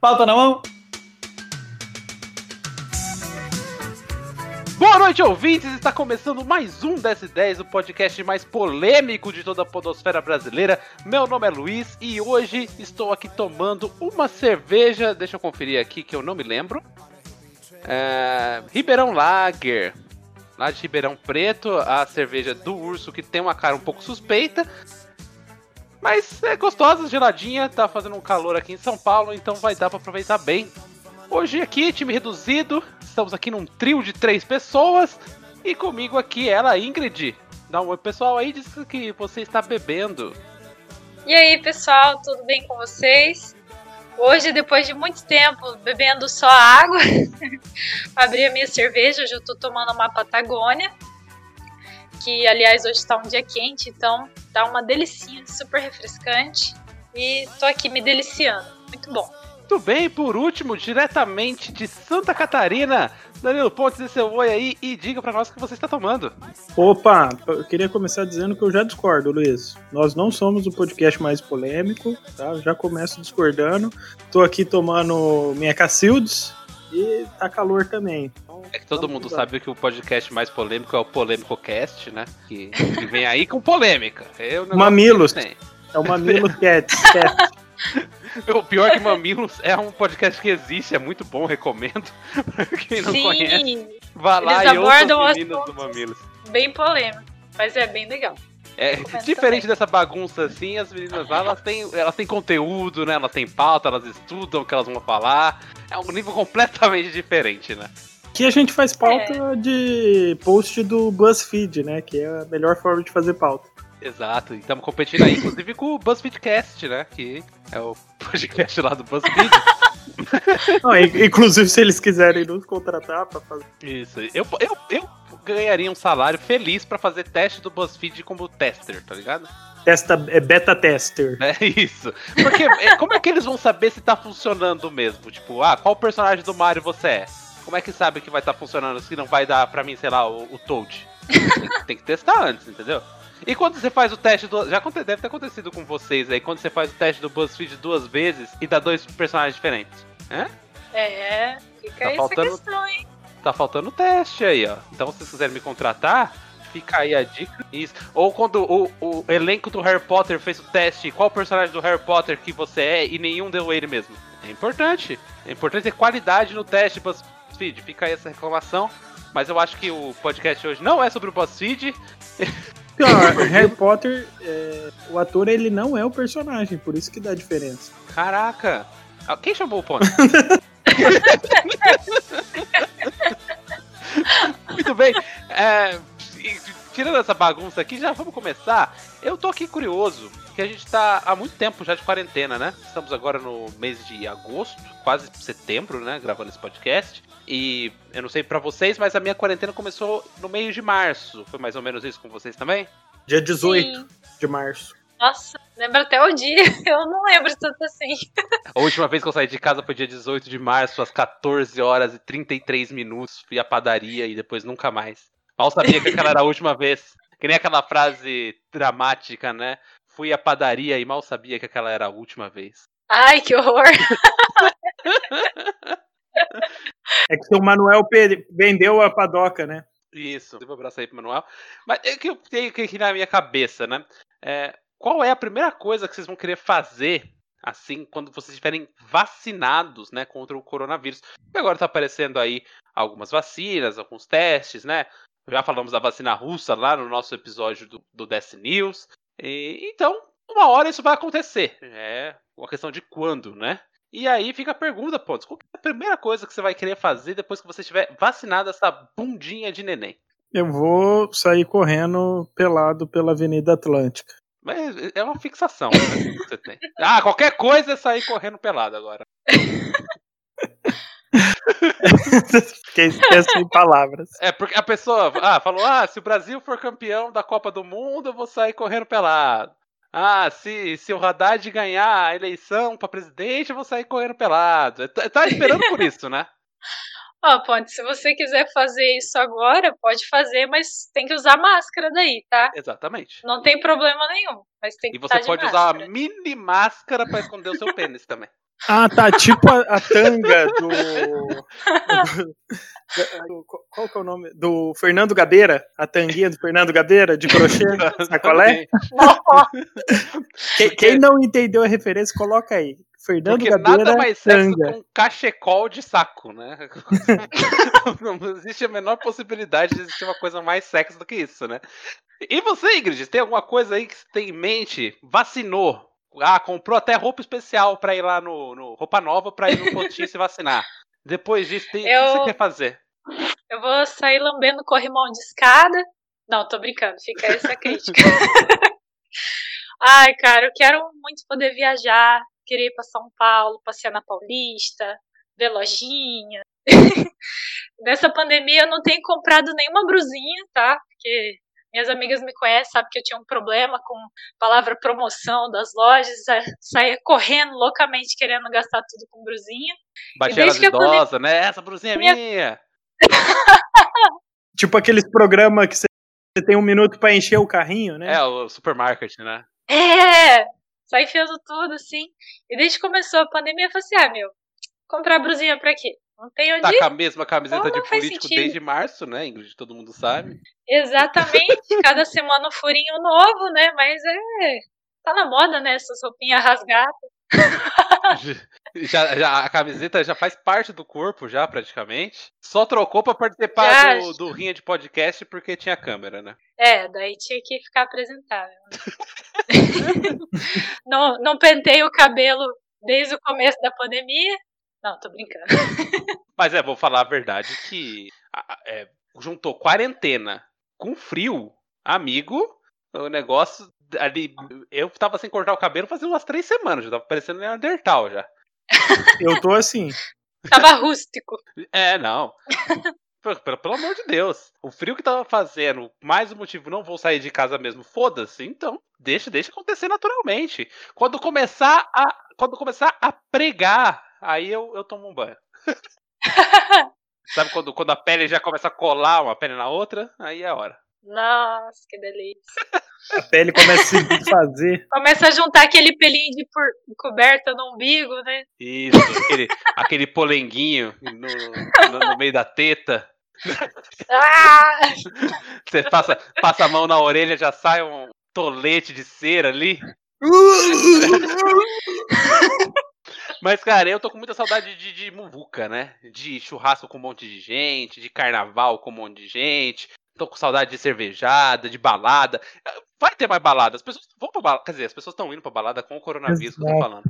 Pauta na mão. Boa noite, ouvintes! Está começando mais um DS10, o podcast mais polêmico de toda a podosfera brasileira. Meu nome é Luiz e hoje estou aqui tomando uma cerveja. Deixa eu conferir aqui que eu não me lembro. É, Ribeirão Lager, lá de Ribeirão Preto, a cerveja do urso que tem uma cara um pouco suspeita. Mas é gostosa, geladinha, tá fazendo um calor aqui em São Paulo, então vai dar para aproveitar bem. Hoje aqui, time reduzido, estamos aqui num trio de três pessoas e comigo aqui ela, Ingrid. Dá um oi pessoal aí, diz que você está bebendo. E aí pessoal, tudo bem com vocês? Hoje, depois de muito tempo bebendo só água, abri a minha cerveja. Hoje eu tô tomando uma Patagônia, que aliás hoje está um dia quente, então tá uma delicinha, super refrescante. E tô aqui me deliciando. Muito bom. Muito bem, por último, diretamente de Santa Catarina, Danilo Pontes, dê seu oi aí e diga para nós o que você está tomando. Opa, eu queria começar dizendo que eu já discordo, Luiz. Nós não somos o podcast mais polêmico, tá? Eu já começo discordando. Tô aqui tomando minha Cacildes e tá calor também. Então, É que todo mundo sabe que o podcast mais polêmico é o Polêmico Cast, né? Que, que vem aí com polêmica. É o negócio Mamilos. É o Mamilo Cat. Cat. O pior é que Mamilos é um podcast que existe, é muito bom, recomendo. Pra quem não conhece, Sim, vá lá Eles e ouça os meninos do Mamilos. bem polêmico, mas é bem legal. É, diferente dessa bagunça assim, as meninas lá, elas têm, elas têm conteúdo, né? Elas têm pauta, elas estudam o que elas vão falar. É um nível completamente diferente, né? Aqui a gente faz pauta de post do BuzzFeed, né? Que é a melhor forma de fazer pauta. Exato, e estamos competindo aí, inclusive, com o BuzzFeedcast, né? Que é o podcast lá do BuzzFeed. Não, in- inclusive, se eles quiserem nos contratar pra fazer. Isso, eu, eu, eu ganharia um salário feliz pra fazer teste do BuzzFeed como tester, tá ligado? Testa, é beta tester. É isso. Porque é, como é que eles vão saber se tá funcionando mesmo? Tipo, ah, qual personagem do Mario você é? Como é que sabe que vai estar funcionando se não vai dar pra mim, sei lá, o, o Toad? Tem, tem que testar antes, entendeu? E quando você faz o teste do. Já deve ter acontecido com vocês aí, quando você faz o teste do BuzzFeed duas vezes e dá dois personagens diferentes. É, fica Tá aí faltando- essa questão, hein? Tá faltando teste aí, ó. Então, se vocês quiserem me contratar, fica aí a dica. Isso. Ou quando o, o elenco do Harry Potter fez o teste, qual personagem do Harry Potter que você é e nenhum deu ele mesmo. É importante. É importante ter qualidade no teste BuzzFeed. Fica aí essa reclamação. Mas eu acho que o podcast hoje não é sobre o BuzzFeed. Pior, Harry Potter, é, o ator ele não é o personagem, por isso que dá diferença. Caraca. Ah, Quem chamou o ponto? Muito bem. É, tirando essa bagunça aqui, já vamos começar. Eu tô aqui curioso, que a gente tá há muito tempo já de quarentena, né? Estamos agora no mês de agosto, quase setembro, né? Gravando esse podcast. E eu não sei pra vocês, mas a minha quarentena começou no meio de março. Foi mais ou menos isso com vocês também? Dia 18 Sim. de março. Nossa, lembra até o dia. Eu não lembro tanto assim. A última vez que eu saí de casa foi dia 18 de março, às 14 horas e 33 minutos. Fui à padaria e depois nunca mais. Mal sabia que aquela era a última vez. Que nem aquela frase dramática, né? Fui à padaria e mal sabia que aquela era a última vez. Ai, que horror. É que o Manuel vendeu a padoca, né? Isso, um abraço aí pro Manuel. Mas é que eu tenho que na minha cabeça, né? É, qual é a primeira coisa que vocês vão querer fazer, assim, quando vocês estiverem vacinados, né, contra o coronavírus? Agora tá aparecendo aí algumas vacinas, alguns testes, né? Já falamos da vacina russa lá no nosso episódio do, do DS News. E, então, uma hora isso vai acontecer. É uma questão de quando, né? E aí fica a pergunta, Pontos. Qual é a primeira coisa que você vai querer fazer depois que você estiver vacinado essa bundinha de neném? Eu vou sair correndo pelado pela Avenida Atlântica. Mas é uma fixação né, que você tem. Ah, qualquer coisa é sair correndo pelado agora. Fiquei sem palavras. É, porque a pessoa ah, falou: ah, se o Brasil for campeão da Copa do Mundo, eu vou sair correndo pelado. Ah, se, se o Haddad ganhar a eleição pra presidente, eu vou sair correndo pelado. Tá, tá esperando por isso, né? Ó, Ponte, se você quiser fazer isso agora, pode fazer, mas tem que usar máscara daí, tá? Exatamente. Não tem problema nenhum, mas tem que E você de pode usar uma mini máscara pra esconder o seu pênis também. Ah, tá. Tipo a, a tanga do, do, do, Qual que é o nome? Do Fernando Gabeira. A tanguinha do Fernando Gabeira, de crochê. Sacolé? quem, quem não entendeu a referência, coloca aí. Fernando Porque Gabeira, nada mais tanga. sexo que um cachecol de saco, né? Não existe a menor possibilidade de existir uma coisa mais sexy do que isso, né? E você, Ingrid, tem alguma coisa aí que você tem em mente? Vacinou? Ah, comprou até roupa especial pra ir lá no, no roupa nova pra ir no postinho se vacinar. Depois disso, tem, o que Eu- você quer fazer? Eu vou sair lambendo corrimão de escada. Não, tô brincando, fica essa crítica. Ai, cara, eu quero muito poder viajar, querer ir pra São Paulo, passear na Paulista, ver lojinha. Nessa pandemia eu não tenho comprado nenhuma brusinha, tá? Porque minhas amigas me conhecem, sabem que eu tinha um problema com palavra promoção das lojas, sa- saía correndo loucamente querendo gastar tudo com brusinha. Baixeira desde que a pandemia- idosa, né? Essa brusinha é Minha- minha. Tipo aqueles programas que você tem um minuto pra encher o carrinho, né? É, o supermarket, né? É! Sai enfiando tudo, assim. E desde que começou a pandemia, eu falei assim, ah, meu, comprar brusinha pra quê? Não tem onde Tá ir. com a mesma camiseta de político sentido. desde março, né, Ingrid? Todo mundo sabe. Exatamente. Cada semana um furinho novo, né? Mas é... Tá na moda, né? Essas roupinhas rasgadas. já, já- a camiseta já faz parte do corpo, já, praticamente. Só trocou pra Já. participar do, do Rinha de Podcast porque tinha câmera, né? É, daí tinha que ficar apresentável. né? não, não pentei o cabelo desde o começo da pandemia. Não, tô brincando. Mas é, vou falar a verdade que é, juntou quarentena com frio, amigo, o negócio ali. Eu tava sem cortar o cabelo fazia umas três semanas, já tava parecendo Neandertal já. Eu tô assim. Tava rústico. É, não. Pelo, pelo- pelo amor de Deus. O frio que tava fazendo, mais o motivo, não vou sair de casa mesmo, foda-se. Então, deixa, deixa acontecer naturalmente. Quando começar a, quando começar a pregar, aí eu, eu tomo um banho. Sabe quando, quando a pele já começa a colar uma pele na outra? Aí é a hora. Nossa, que delícia. A pele começa a se desfazer. Começa a juntar aquele pelinho de por... coberta no umbigo, né? Isso, aquele, aquele polenguinho no, no- no meio da teta. Ah! Você passa, passa a mão na orelha, já sai um tolete de cera ali. Mas, cara, eu tô com muita saudade de, de muvuca, né? De churrasco com um monte de gente, de carnaval com um monte de gente. Tô com saudade de cervejada, de balada. Vai ter mais balada. As pessoas vão pra balada. Quer dizer, as pessoas estão indo pra balada com o coronavírus que eu tô Exato. falando.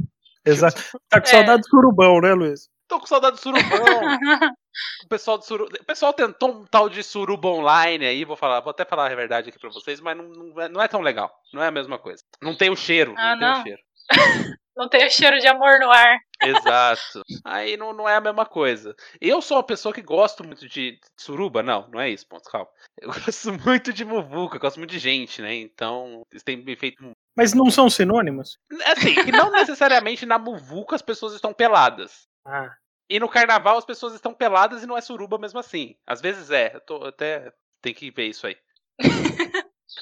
Exato. Tá com É. saudade do surubão, né, Luiz? Tô com saudade do surubão. o pessoal do suru... O pessoal tentou um tal de suruba online aí, vou falar, vou até falar a verdade aqui pra vocês, mas não, não, é, não é tão legal. Não é a mesma coisa. Não tem o cheiro. Ah, não tem não? o cheiro. Não tem o cheiro de amor no ar. Exato. Aí não, não é a mesma coisa. Eu sou uma pessoa que gosto muito de suruba, não, não é isso, ponto, calma. Eu gosto muito de muvuca, gosto muito de gente, né? Então, isso tem me feito. Mas não são sinônimos? Assim, que não necessariamente na muvuca as pessoas estão peladas. Ah. E no carnaval as pessoas estão peladas e não é suruba mesmo assim. Às vezes é, eu tô até. Tem que ver isso aí.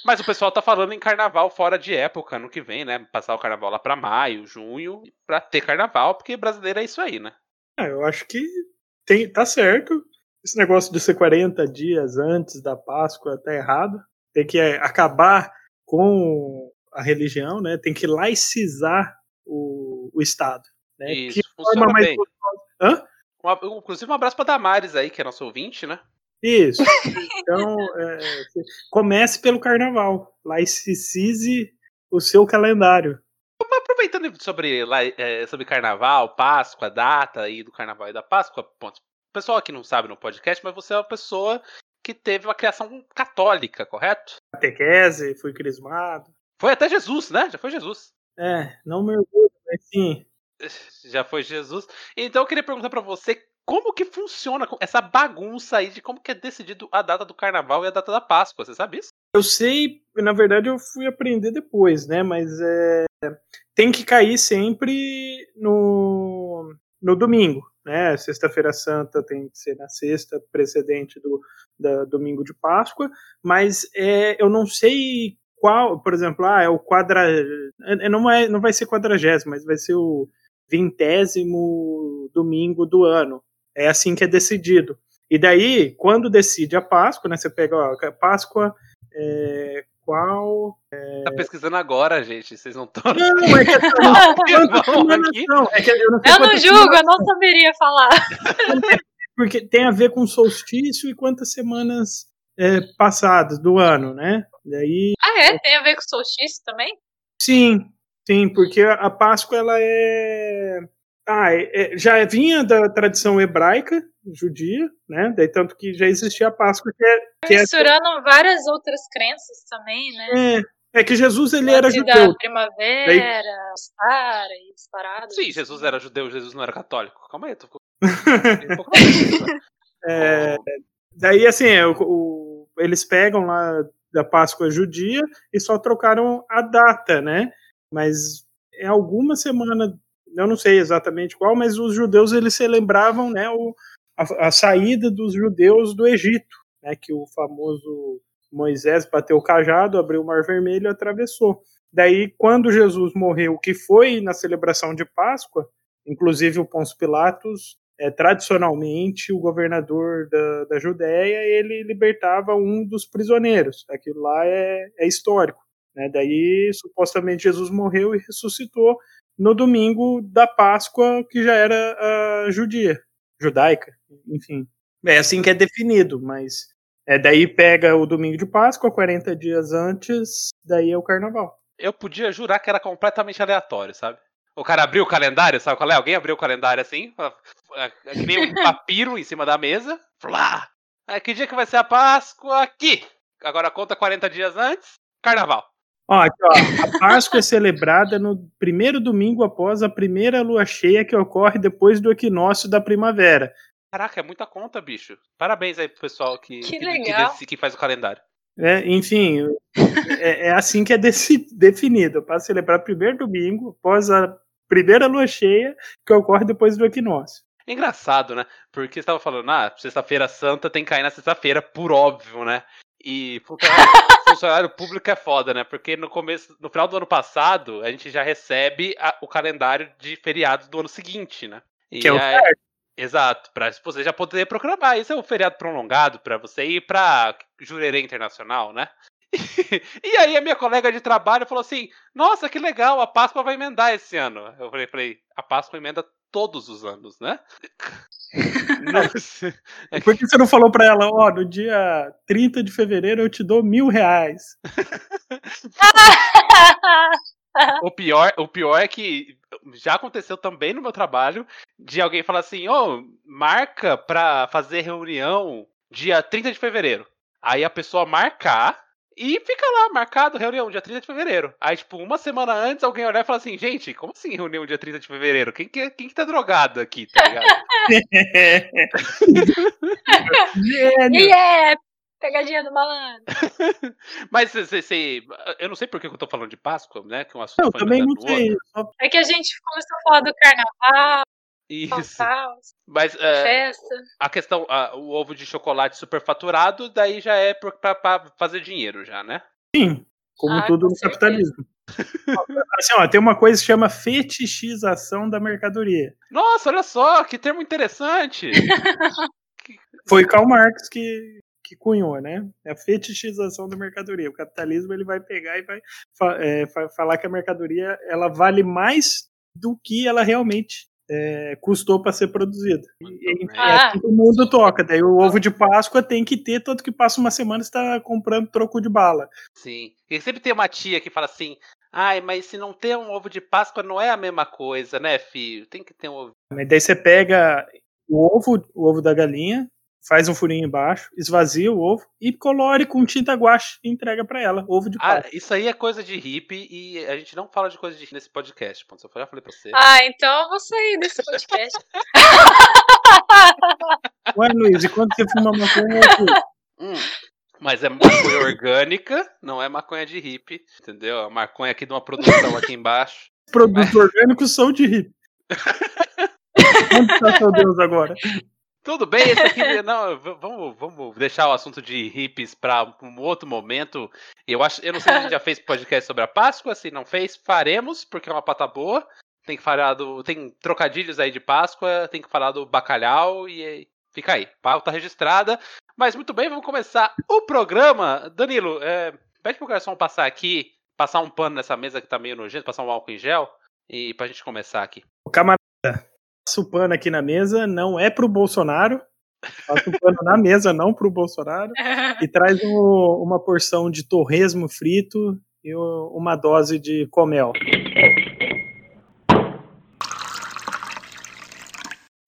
Mas o pessoal tá falando em carnaval fora de época no que vem, né? Passar o carnaval lá pra maio, junho, pra ter carnaval, porque brasileiro é isso aí, né? Ah, eu acho que tem, tá certo. Esse negócio de ser 40 dias antes da Páscoa tá errado. Tem que é, acabar com a religião, né? Tem que laicizar o, o Estado. Né? Isso, que forma mais Hã? Um ab- inclusive um abraço pra Damares aí, que é nosso ouvinte, né? Isso. Então, é, comece pelo carnaval. Laicize o seu calendário. Aproveitando sobre, é, sobre carnaval, Páscoa, data aí do carnaval e da Páscoa, ponto. O pessoal aqui não sabe no podcast, mas você é uma pessoa que teve uma criação católica, correto? Catequese, fui crismado. Foi até Jesus, né? Já foi Jesus. É, não me orgulho, mas sim. Já foi Jesus. Então eu queria perguntar pra você como que funciona essa bagunça aí de como que é decidido a data do carnaval e a data da Páscoa. Você sabe isso? Eu sei, na verdade eu fui aprender depois, né? Mas é, tem que cair sempre no, no domingo, né? Sexta-feira Santa tem que ser na sexta, precedente do da, domingo de Páscoa. Mas é, eu não sei qual, por exemplo, ah, é o quadra, é, não, é, não vai ser quadragésimo, mas vai ser o vintésimo domingo do ano. É assim que é decidido. E daí, quando decide a Páscoa, né? Você pega ó, a Páscoa, é, qual. É... Tá pesquisando agora, gente. Vocês não estão. Não, é que, não, é que eu não, eu não julgo, eu não saberia falar. Porque tem a ver com solstício e quantas semanas é, passadas do ano, né? Daí, ah, é? Tem a ver com solstício também? Sim, sim, porque a Páscoa ela é. Ah, é, é, já vinha da tradição hebraica, judia, né? Daí tanto que já existia a Páscoa que é. Que é Misturando é... várias outras crenças também, né? É, é que Jesus ele era judeu. Da primavera, Daí... Sara e paradas. Sim, Jesus era judeu, Jesus não era católico. Calma aí, tô é, daí assim, o, o, eles pegam lá da Páscoa judia e só trocaram a data, né? Mas é alguma semana, eu não sei exatamente qual, mas os judeus eles celebravam, né, o, a, a saída dos judeus do Egito, né, que o famoso Moisés bateu o cajado, abriu o Mar Vermelho e atravessou. Daí, quando Jesus morreu, que foi na celebração de Páscoa, inclusive o Pôncio Pilatos é, tradicionalmente o governador da, da Judéia ele libertava um dos prisioneiros. Aquilo lá é, é histórico. Né? Daí supostamente Jesus morreu e ressuscitou no domingo da Páscoa que já era a judia, judaica, enfim. É assim que é definido, mas é, daí pega o domingo de Páscoa, 40 dias antes, daí é o carnaval. Eu podia jurar que era completamente aleatório, sabe? O cara abriu o calendário, sabe qual é? Alguém abriu o calendário assim, que nem um papiro em cima da mesa. Flá! É, que dia que vai ser a Páscoa? Aqui! Agora conta 40 dias antes, carnaval. Ó, aqui, ó, a Páscoa é celebrada no primeiro domingo após a primeira lua cheia que ocorre depois do equinócio da primavera. Caraca, é muita conta, bicho. Parabéns aí pro pessoal que, que, que, que, que faz o calendário. É, enfim, é, é, assim que é definido, para celebrar primeiro domingo após a primeira lua cheia que ocorre depois do equinócio. É engraçado, né? Porque você estava falando, ah, sexta-feira santa tem que cair na sexta-feira, por óbvio, né? E funcionário, funcionário, público é foda, né? Porque no começo, no final do ano passado, a gente já recebe a, o calendário de feriados do ano seguinte, né? E que é o aí, certo. Exato, para você já poder programar. Isso é um feriado prolongado para você ir para Jurerê Internacional, né? e aí a minha colega de trabalho falou assim: Nossa, que legal, a Páscoa vai emendar esse ano. Eu falei, falei a Páscoa emenda todos os anos, né? Nossa. Por que você não falou pra ela, ó, oh, no dia 30 de fevereiro eu te dou mil reais? o, pior, o pior é que já aconteceu também no meu trabalho de alguém falar assim, ô, oh, marca pra fazer reunião dia 30 de fevereiro. Aí a pessoa marcar e fica lá, marcado, reunião, dia 30 de fevereiro. Aí, tipo, uma semana antes, alguém olhar e falar assim, gente, como assim reunião dia 30 de fevereiro? Quem que, quem que tá drogado aqui, tá ligado? yeah, pegadinha do malandro. Mas você, eu não sei por que eu tô falando de Páscoa, né? Que é um assunto eu também não sei. É que a gente começou a falar do carnaval, isso. Mas é, a questão, a, o ovo de chocolate superfaturado, daí já é para fazer dinheiro já, né? Sim, como ah, tudo no certeza. capitalismo. assim, ó, tem uma coisa que chama fetichização da mercadoria. Nossa, olha só, que termo interessante. Foi Karl Marx que, que cunhou, né? É a fetichização da mercadoria. O capitalismo ele vai pegar e vai é, falar que a mercadoria ela vale mais do que ela realmente é, custou para ser produzida. E, é ah. assim que o mundo toca. Daí o ovo de Páscoa tem que ter, tanto que passa uma semana está comprando troco de bala. Sim. E sempre tem uma tia que fala assim: ai, mas se não tem um ovo de Páscoa não é a mesma coisa, né, filho? Tem que ter um ovo. Mas daí você pega o ovo, o ovo da galinha, faz um furinho embaixo, esvazia o ovo e colore com tinta guache e entrega para ela, ovo de ah, Isso aí é coisa de hippie e a gente não fala de coisa de hippie nesse podcast, ponto. Eu já falei pra você. Ah, então eu vou sair desse podcast. Ué, Luiz, e quando você fuma maconha, hum, mas é maconha orgânica, não é maconha de hippie, entendeu? A maconha aqui de uma produção aqui embaixo. Produtos mas... orgânicos são de hippie. Onde está seu Deus agora? Tudo bem, esse aqui. não, vamos, vamos deixar o assunto de hippies para um outro momento. Eu acho, eu não sei se a gente já fez podcast sobre a Páscoa, se não fez, faremos, porque é uma pata boa. tem que falar do. Tem trocadilhos aí de Páscoa, tem que falar do bacalhau e fica aí. Pauta registrada. Mas muito bem, vamos começar o programa. Danilo, é, pede pro garçom passar aqui, passar um pano nessa mesa que tá meio nojento, passar um álcool em gel, e pra gente começar aqui. O camarada, passa o pano aqui na mesa, não é pro Bolsonaro. Passa o pano na mesa, não pro Bolsonaro. E traz um, uma porção de torresmo frito e uma dose de comel.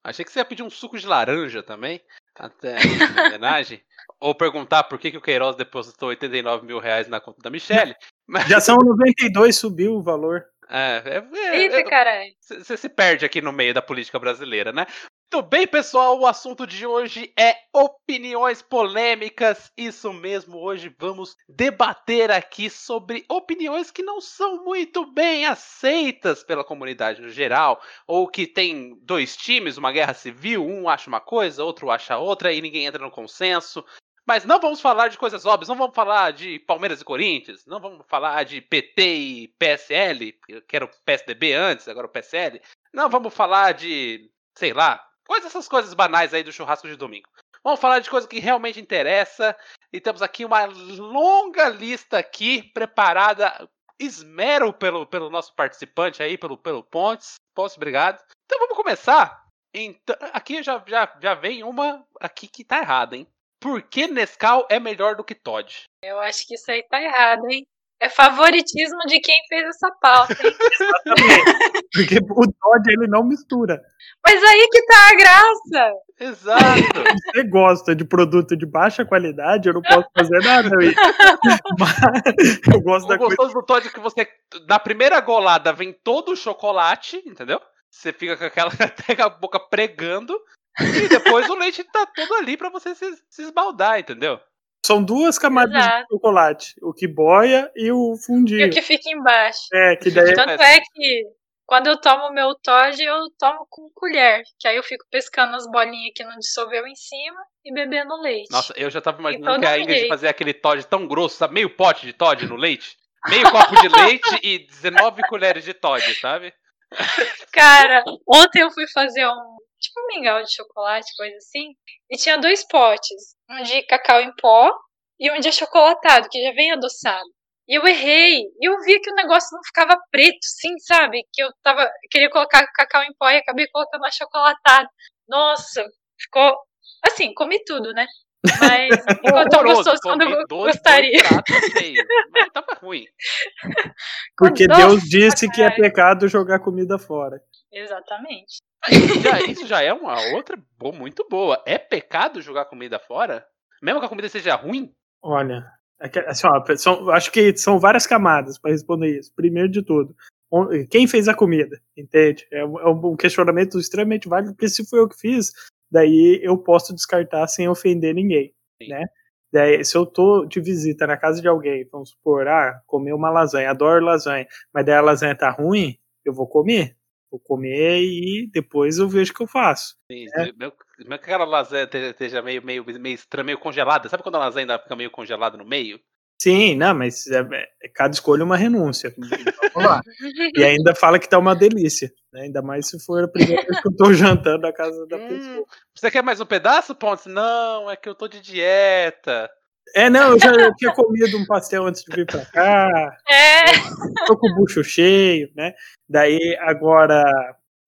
Achei que você ia pedir um suco de laranja também, até em homenagem. Ou perguntar por que, que o Queiroz depositou 89 mil reais na conta da Michelle. Mas... Já são 92, subiu o valor. É, é, é, Eita, caralho. Você se perde aqui no meio da política brasileira, né? Muito bem, pessoal, o assunto de hoje é opiniões polêmicas. Isso mesmo, hoje vamos debater aqui sobre opiniões que não são muito bem aceitas pela comunidade no geral, ou que tem dois times, uma guerra civil, um acha uma coisa, outro acha outra e ninguém entra no consenso. Mas não vamos falar de coisas óbvias, não vamos falar de Palmeiras e Corinthians, não vamos falar de PT e PSL, que era o PSDB antes, agora o PSL. Não vamos falar de, sei lá, Coisas, essas coisas banais aí do churrasco de domingo. Vamos falar de coisa que realmente interessa. E temos aqui uma longa lista aqui preparada. Esmero pelo, pelo nosso participante aí, pelo, pelo Pontes. Pontes, obrigado. Então vamos começar. Então, aqui já, já, já vem uma aqui que tá errada, hein? Por que Nescau é melhor do que Todd? Eu acho que isso aí tá errado, hein? É favoritismo de quem fez essa pauta, hein? Exatamente. Porque o Todd ele não mistura. Mas aí que tá a graça. Exato. Você gosta de produto de baixa qualidade, eu não posso fazer nada. Mas eu gosto o da gostoso coisa. do Todd é que você, na primeira golada, vem todo o chocolate, entendeu? Você fica com aquela até com a boca pregando. E depois o leite tá todo ali pra você se, se esbaldar, entendeu? São duas camadas Exato. de chocolate. O que boia e o E fundinho. o que fica embaixo. É, que daí Tanto é que quando eu tomo meu Todd, eu tomo com colher. Que aí eu fico pescando as bolinhas que não dissolveu em cima e bebendo leite. Nossa, eu já tava imaginando todo que a Ingrid fazia aquele Todd tão grosso, sabe? Meio pote de Todd no leite. Meio copo de leite e 19 colheres de Todd, sabe? Cara, ontem eu fui fazer um tipo um mingau de chocolate, coisa assim, e tinha dois potes, um de cacau em pó e um de achocolatado, que já vem adoçado. E eu errei, e eu vi que o negócio não ficava preto, sim, sabe? Que eu tava queria colocar cacau em pó e acabei colocando achocolatado. Nossa, ficou assim, comi tudo, né? Mas ficou tão gostoso quando eu gostaria. dois pratos cheios, mas tava ruim. porque Deus disse que é pecado jogar comida fora. Exatamente. Já- isso já é uma outra boa, muito boa. É pecado jogar comida fora? Mesmo que a comida seja ruim? Olha, é assim, ó, são, acho que são várias camadas para responder isso. Primeiro de tudo, quem fez a comida? Entende? É um, é um questionamento extremamente válido, porque se foi eu que fiz, daí eu posso descartar sem ofender ninguém, Sim. né? Daí, se eu tô de visita na casa de alguém, vamos supor, ah, comer uma lasanha, adoro lasanha, mas daí a lasanha tá ruim, eu vou comer. Vou comer e depois eu vejo o que eu faço. Sim, É. Mesmo mesmo que aquela lasanha te- esteja meio, meio, meio estranha, meio congelada. Sabe quando a lasanha ainda fica meio congelada no meio? Sim, não, mas é, é- cada escolha é uma renúncia. Vamos lá. E ainda fala que tá uma delícia. né? Ainda mais se for a primeira vez que eu tô jantando na casa da Hum, pessoa. você quer mais um pedaço, Pontes? Não, é que eu tô de dieta. É, não, eu já eu tinha comido um pastel antes de vir pra cá, É, tô com o bucho cheio, né? Daí agora.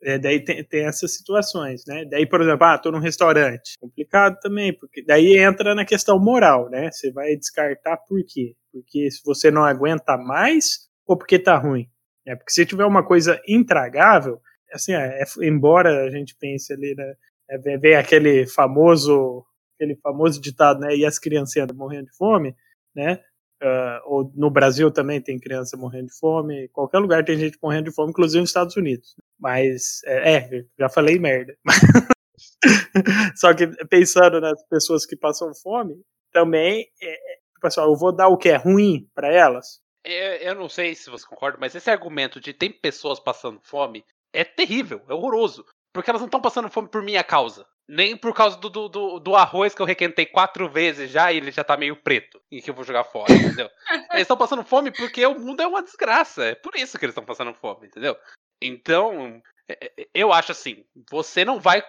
é, daí tem, tem essas situações, né? Daí, por exemplo, ah, tô num restaurante. Complicado também, porque daí entra na questão moral, né? Você vai descartar por quê? Porque se você não aguenta mais ou porque tá ruim? É, porque se tiver uma coisa intragável, assim, é, é- embora a gente pense ali, né? É, vem- vem aquele famoso, aquele famoso ditado, né? E as criancinhas morrendo de fome, né? Ah, ou no Brasil também tem criança morrendo de fome, qualquer lugar tem gente morrendo de fome, inclusive nos Estados Unidos. Mas, é, é, já falei merda. Só que pensando nas pessoas que passam fome, também, é, é, tipo assim, eu vou dar o que é ruim para elas. Eu, eu não sei se você concorda, mas esse argumento de tem pessoas passando fome é terrível, é horroroso. Porque elas não estão passando fome por minha causa. Nem por causa do, do, do, do arroz que eu requentei quatro vezes já e ele já tá meio preto. E que eu vou jogar fora, entendeu? eles estão passando fome porque o mundo é uma desgraça. É por isso que eles estão passando fome, entendeu? Então, é, é, eu acho assim, você não vai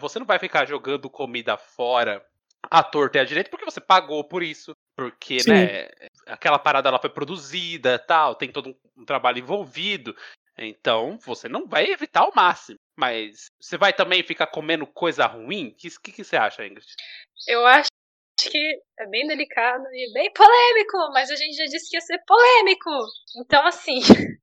você não vai ficar jogando comida fora à torta e à direita porque você pagou por isso, porque Sim. né, aquela parada ela foi produzida, tal, tem todo um, um trabalho envolvido. Então, você não vai evitar ao máximo. Mas você vai também ficar comendo coisa ruim? O que, que, que, você acha, Ingrid? Eu acho que é bem delicado e bem polêmico, mas a gente já disse que ia ser polêmico. Então, assim,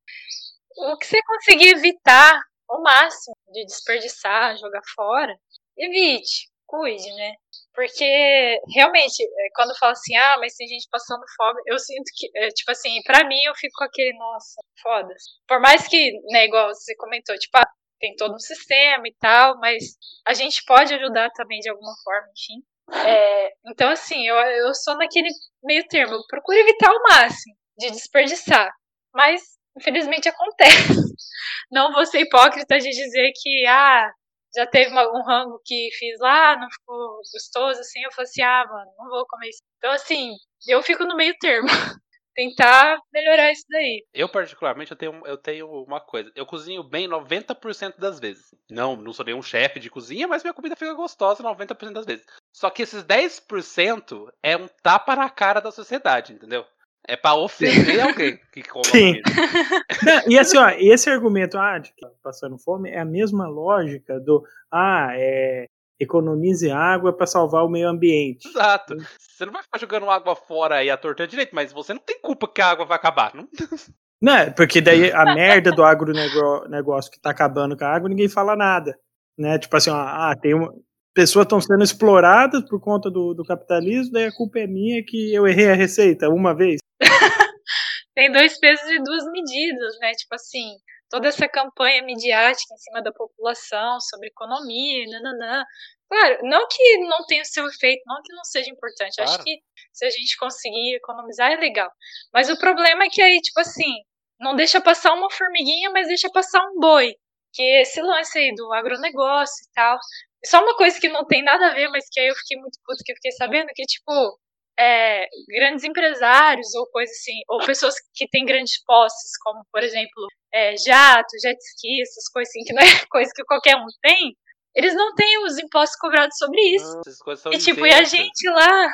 o que você conseguir evitar ao máximo de desperdiçar, jogar fora, evite, cuide, né? Porque realmente, é, quando fala assim, ah, mas tem gente passando fome, eu sinto que, é, tipo assim, pra mim eu fico com aquele, nossa, foda. Por mais que, né, igual você comentou, tipo, ah, tem todo um sistema e tal, mas a gente pode ajudar também de alguma forma, enfim. É, então, assim, eu, eu sou naquele meio termo, eu procuro evitar o máximo de desperdiçar. Mas, infelizmente, acontece. Não vou ser hipócrita de dizer que, ah, já teve um rango que fiz lá, não ficou gostoso, assim, eu falei assim, ah, mano, não vou comer isso. Então, assim, eu fico no meio termo. Tentar melhorar isso daí. Eu, particularmente, eu tenho, eu tenho uma coisa. Eu cozinho bem 90% das vezes. Não, não sou nenhum chefe de cozinha, mas minha comida fica gostosa 90% das vezes. Só que esses 10% é um tapa na cara da sociedade, entendeu? É pra ofender alguém que come Sim. Não, e assim, ó, esse argumento, ah, de que tá passando fome, é a mesma lógica do, ah, é, economize água para salvar o meio ambiente. Exato. Você não vai ficar jogando água fora aí a torta direito, mas você não tem culpa que a água vai acabar. Não, não porque daí a merda do agronegócio que tá acabando com a água, ninguém fala nada. Né? Tipo assim, ó, ah, tem uma. Pessoas estão sendo exploradas por conta do, do capitalismo, daí a culpa é minha que eu errei a receita uma vez. tem dois pesos e duas medidas, né? Tipo assim, toda essa campanha midiática em cima da população sobre economia, nananã. Claro, não que não tenha o seu efeito, não que não seja importante. Claro. Acho que se a gente conseguir economizar é legal. Mas o problema é que aí, tipo assim, não deixa passar uma formiguinha, mas deixa passar um boi. Que é esse lance aí do agronegócio e tal. Só uma coisa que não tem nada a ver, mas que aí eu fiquei muito puto que eu fiquei sabendo, que tipo, é, grandes empresários ou coisas assim, ou pessoas que têm grandes posses, como por exemplo é, jato, jet ski, essas coisas assim, que não é coisa que qualquer um tem, eles não têm os impostos cobrados sobre isso. e tipo, e a gente lá,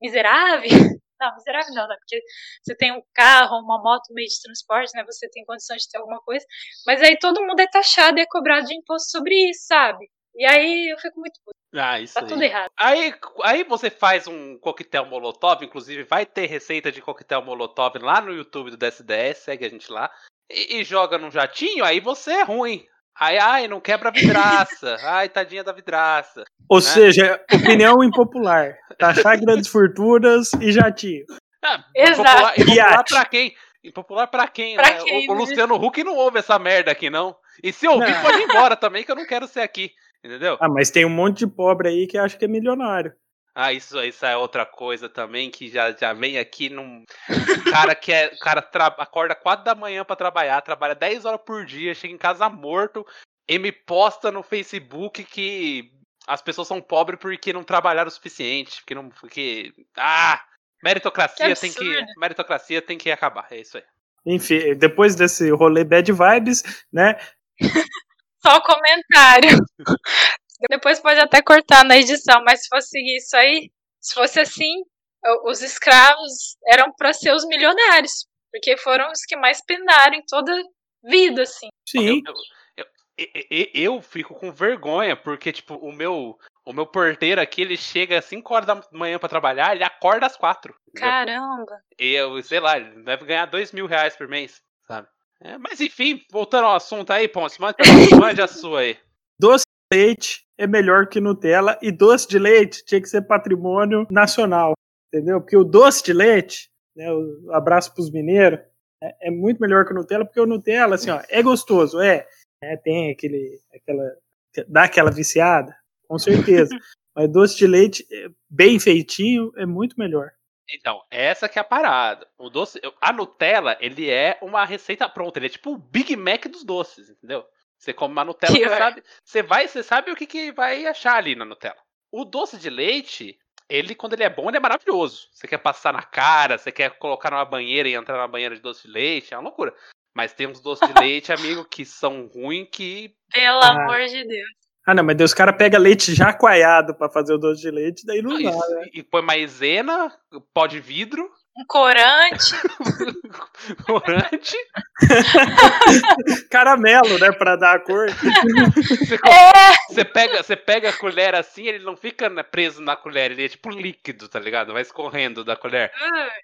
miserável, não, miserável não, né? Porque você tem um carro, uma moto, um meio de transporte, né? Você tem condições de ter alguma coisa. Mas aí todo mundo é taxado e é cobrado de imposto sobre isso, sabe? E aí eu fico muito puto. Ah, isso tá aí. tudo errado. Aí, aí você faz um coquetel molotov, inclusive vai ter receita de coquetel molotov lá no YouTube do DSDS, segue a gente lá. E, e joga num jatinho, aí você é ruim. Ai, ai, não quebra a vidraça. ai, tadinha da vidraça. Ou né? seja, opinião impopular. Taxar grandes fortunas e jatinho. Ah, Exato. Impopular, impopular pra quem? Impopular pra quem, pra né? Quem, o, o, né? Luciano Huck não ouve essa merda aqui, não. E se ouvir, não. pode ir embora também, que eu não quero ser aqui. Entendeu? Ah, mas tem um monte de pobre aí que acha que é milionário. Ah, isso, isso é outra coisa também que já, já vem aqui num. O cara que é. O cara tra... acorda 4 da manhã para trabalhar, trabalha 10 horas por dia, chega em casa morto e me posta no Facebook que as pessoas são pobres porque não trabalharam o suficiente. Porque não. Porque. Ah! Meritocracia que tem que. Meritocracia tem que acabar. É isso aí. Enfim, depois desse rolê bad vibes, né? Só comentário. Depois pode até cortar na edição, mas se fosse isso aí, se fosse assim, os escravos eram para ser os milionários, porque foram os que mais penaram em toda vida, assim. Sim. Eu, eu, eu, eu, fico com vergonha, porque, tipo, o meu, o meu porteiro aqui, ele chega às 5 horas da manhã para trabalhar, ele acorda às 4. Caramba! E eu, sei lá, ele deve ganhar 2 mil reais por mês, sabe? É, mas enfim, voltando ao assunto aí, Ponce, mande, a sua aí. Doce de leite é melhor que Nutella e doce de leite tinha que ser patrimônio nacional, entendeu? Porque o doce de leite, né, o abraço pros mineiros, é, é, muito melhor que o Nutella, porque o Nutella, assim, ó, é gostoso, é, é tem aquele, aquela, dá aquela viciada, com certeza. Mas doce de leite, é, bem feitinho, é muito melhor. Então, essa que é a parada. O doce, a Nutella, ele é uma receita pronta. Ele é tipo o Big Mac dos doces, entendeu? Você come uma Nutella, você sabe, você vai, você sabe o que, que vai achar ali na Nutella. O doce de leite, ele quando ele é bom, ele é maravilhoso. Você quer passar na cara, você quer colocar numa banheira e entrar na banheira de doce de leite, é uma loucura. Mas tem uns doces de leite, amigo, que são ruins que. Pelo Ah. amor de Deus. Ah, não, mas Deus, os caras pegam leite já coalhado pra fazer o doce de leite, daí não dá, Isso, né? e põe maisena, pó de vidro, Um corante. corante. Caramelo, né, pra dar a cor. Você, É, você pega, você pega a colher assim, ele não fica né, preso na colher, ele é tipo líquido, tá ligado? Vai escorrendo da colher.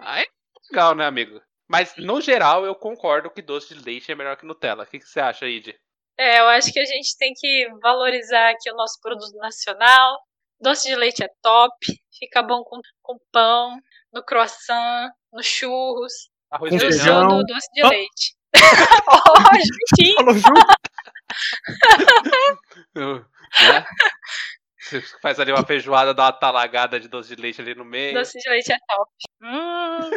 Aí é legal, né, amigo? Mas, no geral, eu concordo que doce de leite é melhor que Nutella. O que, que você acha, Id? é, eu acho que a gente tem que valorizar aqui o nosso produto nacional. Doce de leite é top. Fica bom com, com pão, no croissant, no churros. Arroz Eu feijão. do doce de Oh. leite. Ó, juntinho. Falou junto. né? Você faz ali uma feijoada, dá uma talagada de doce de leite ali no meio. Doce de leite é top. Hum.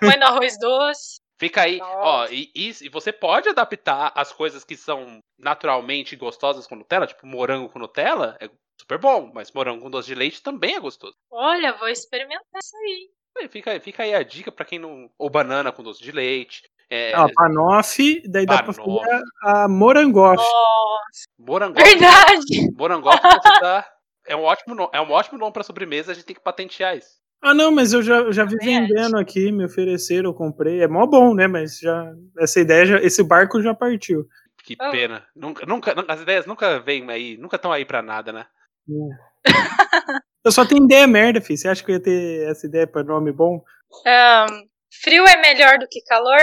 Põe no arroz doce. Fica aí, Nossa. ó, e, e- e você pode adaptar as coisas que são naturalmente gostosas com Nutella, tipo morango com Nutella, é super bom, mas morango com doce de leite também é gostoso. Olha, vou experimentar isso aí. Aí Fica, fica aí a dica pra quem não. Ou banana com doce de leite. É, Ó, banoffee, daí dá pra fazer a, a morangofe. Nossa, morangofe, verdade. morangofe você tá. É um ótimo nome, é um ótimo nome pra sobremesa, a gente tem que patentear isso. Ah, não, mas eu já, eu já vi vendendo aqui, me ofereceram, eu comprei. É mó bom, né? Mas já essa ideia, já, esse barco já partiu. Que pena. Nunca, nunca, nunca- as ideias nunca vêm aí, nunca estão aí pra nada, né? Eu só tenho ideia merda, filho. Você acha que eu ia ter essa ideia pra nome bom? Ahn, frio é melhor do que calor?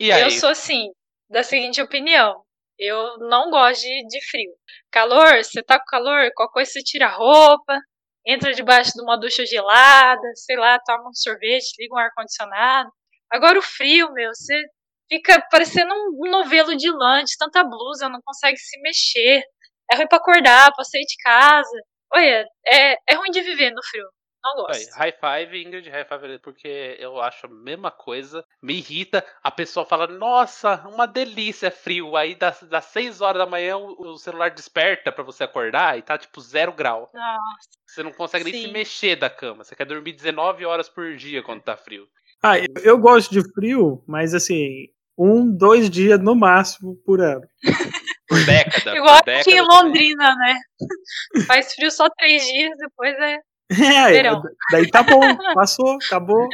E aí? Eu sou assim, da seguinte opinião. Eu não gosto de, de frio. Calor, você tá com calor, qualquer coisa você tira a roupa, entra debaixo de uma ducha gelada, sei lá, toma um sorvete, liga um ar-condicionado. Agora o frio, meu, você fica parecendo um novelo de lã, de tanta blusa, não consegue se mexer. É ruim pra acordar, pra sair de casa. Olha, é, é ruim de viver no frio. Não Aí, gosto. high five, Ingrid, high five, porque eu acho a mesma coisa. Me irrita a pessoa fala, nossa, uma delícia, é frio. Aí das, das 6 horas da manhã o, o celular desperta pra você acordar e tá tipo zero grau. Nossa, Você não consegue nem se Sim. mexer da cama. Você quer dormir 19 horas por dia quando tá frio. Ah, eu, eu gosto de frio, mas assim, um, dois dias no máximo por ano. Por década. Igual por aqui em também. Londrina, né? Faz frio só três dias, depois é. É, Verão. daí tá bom, passou, acabou.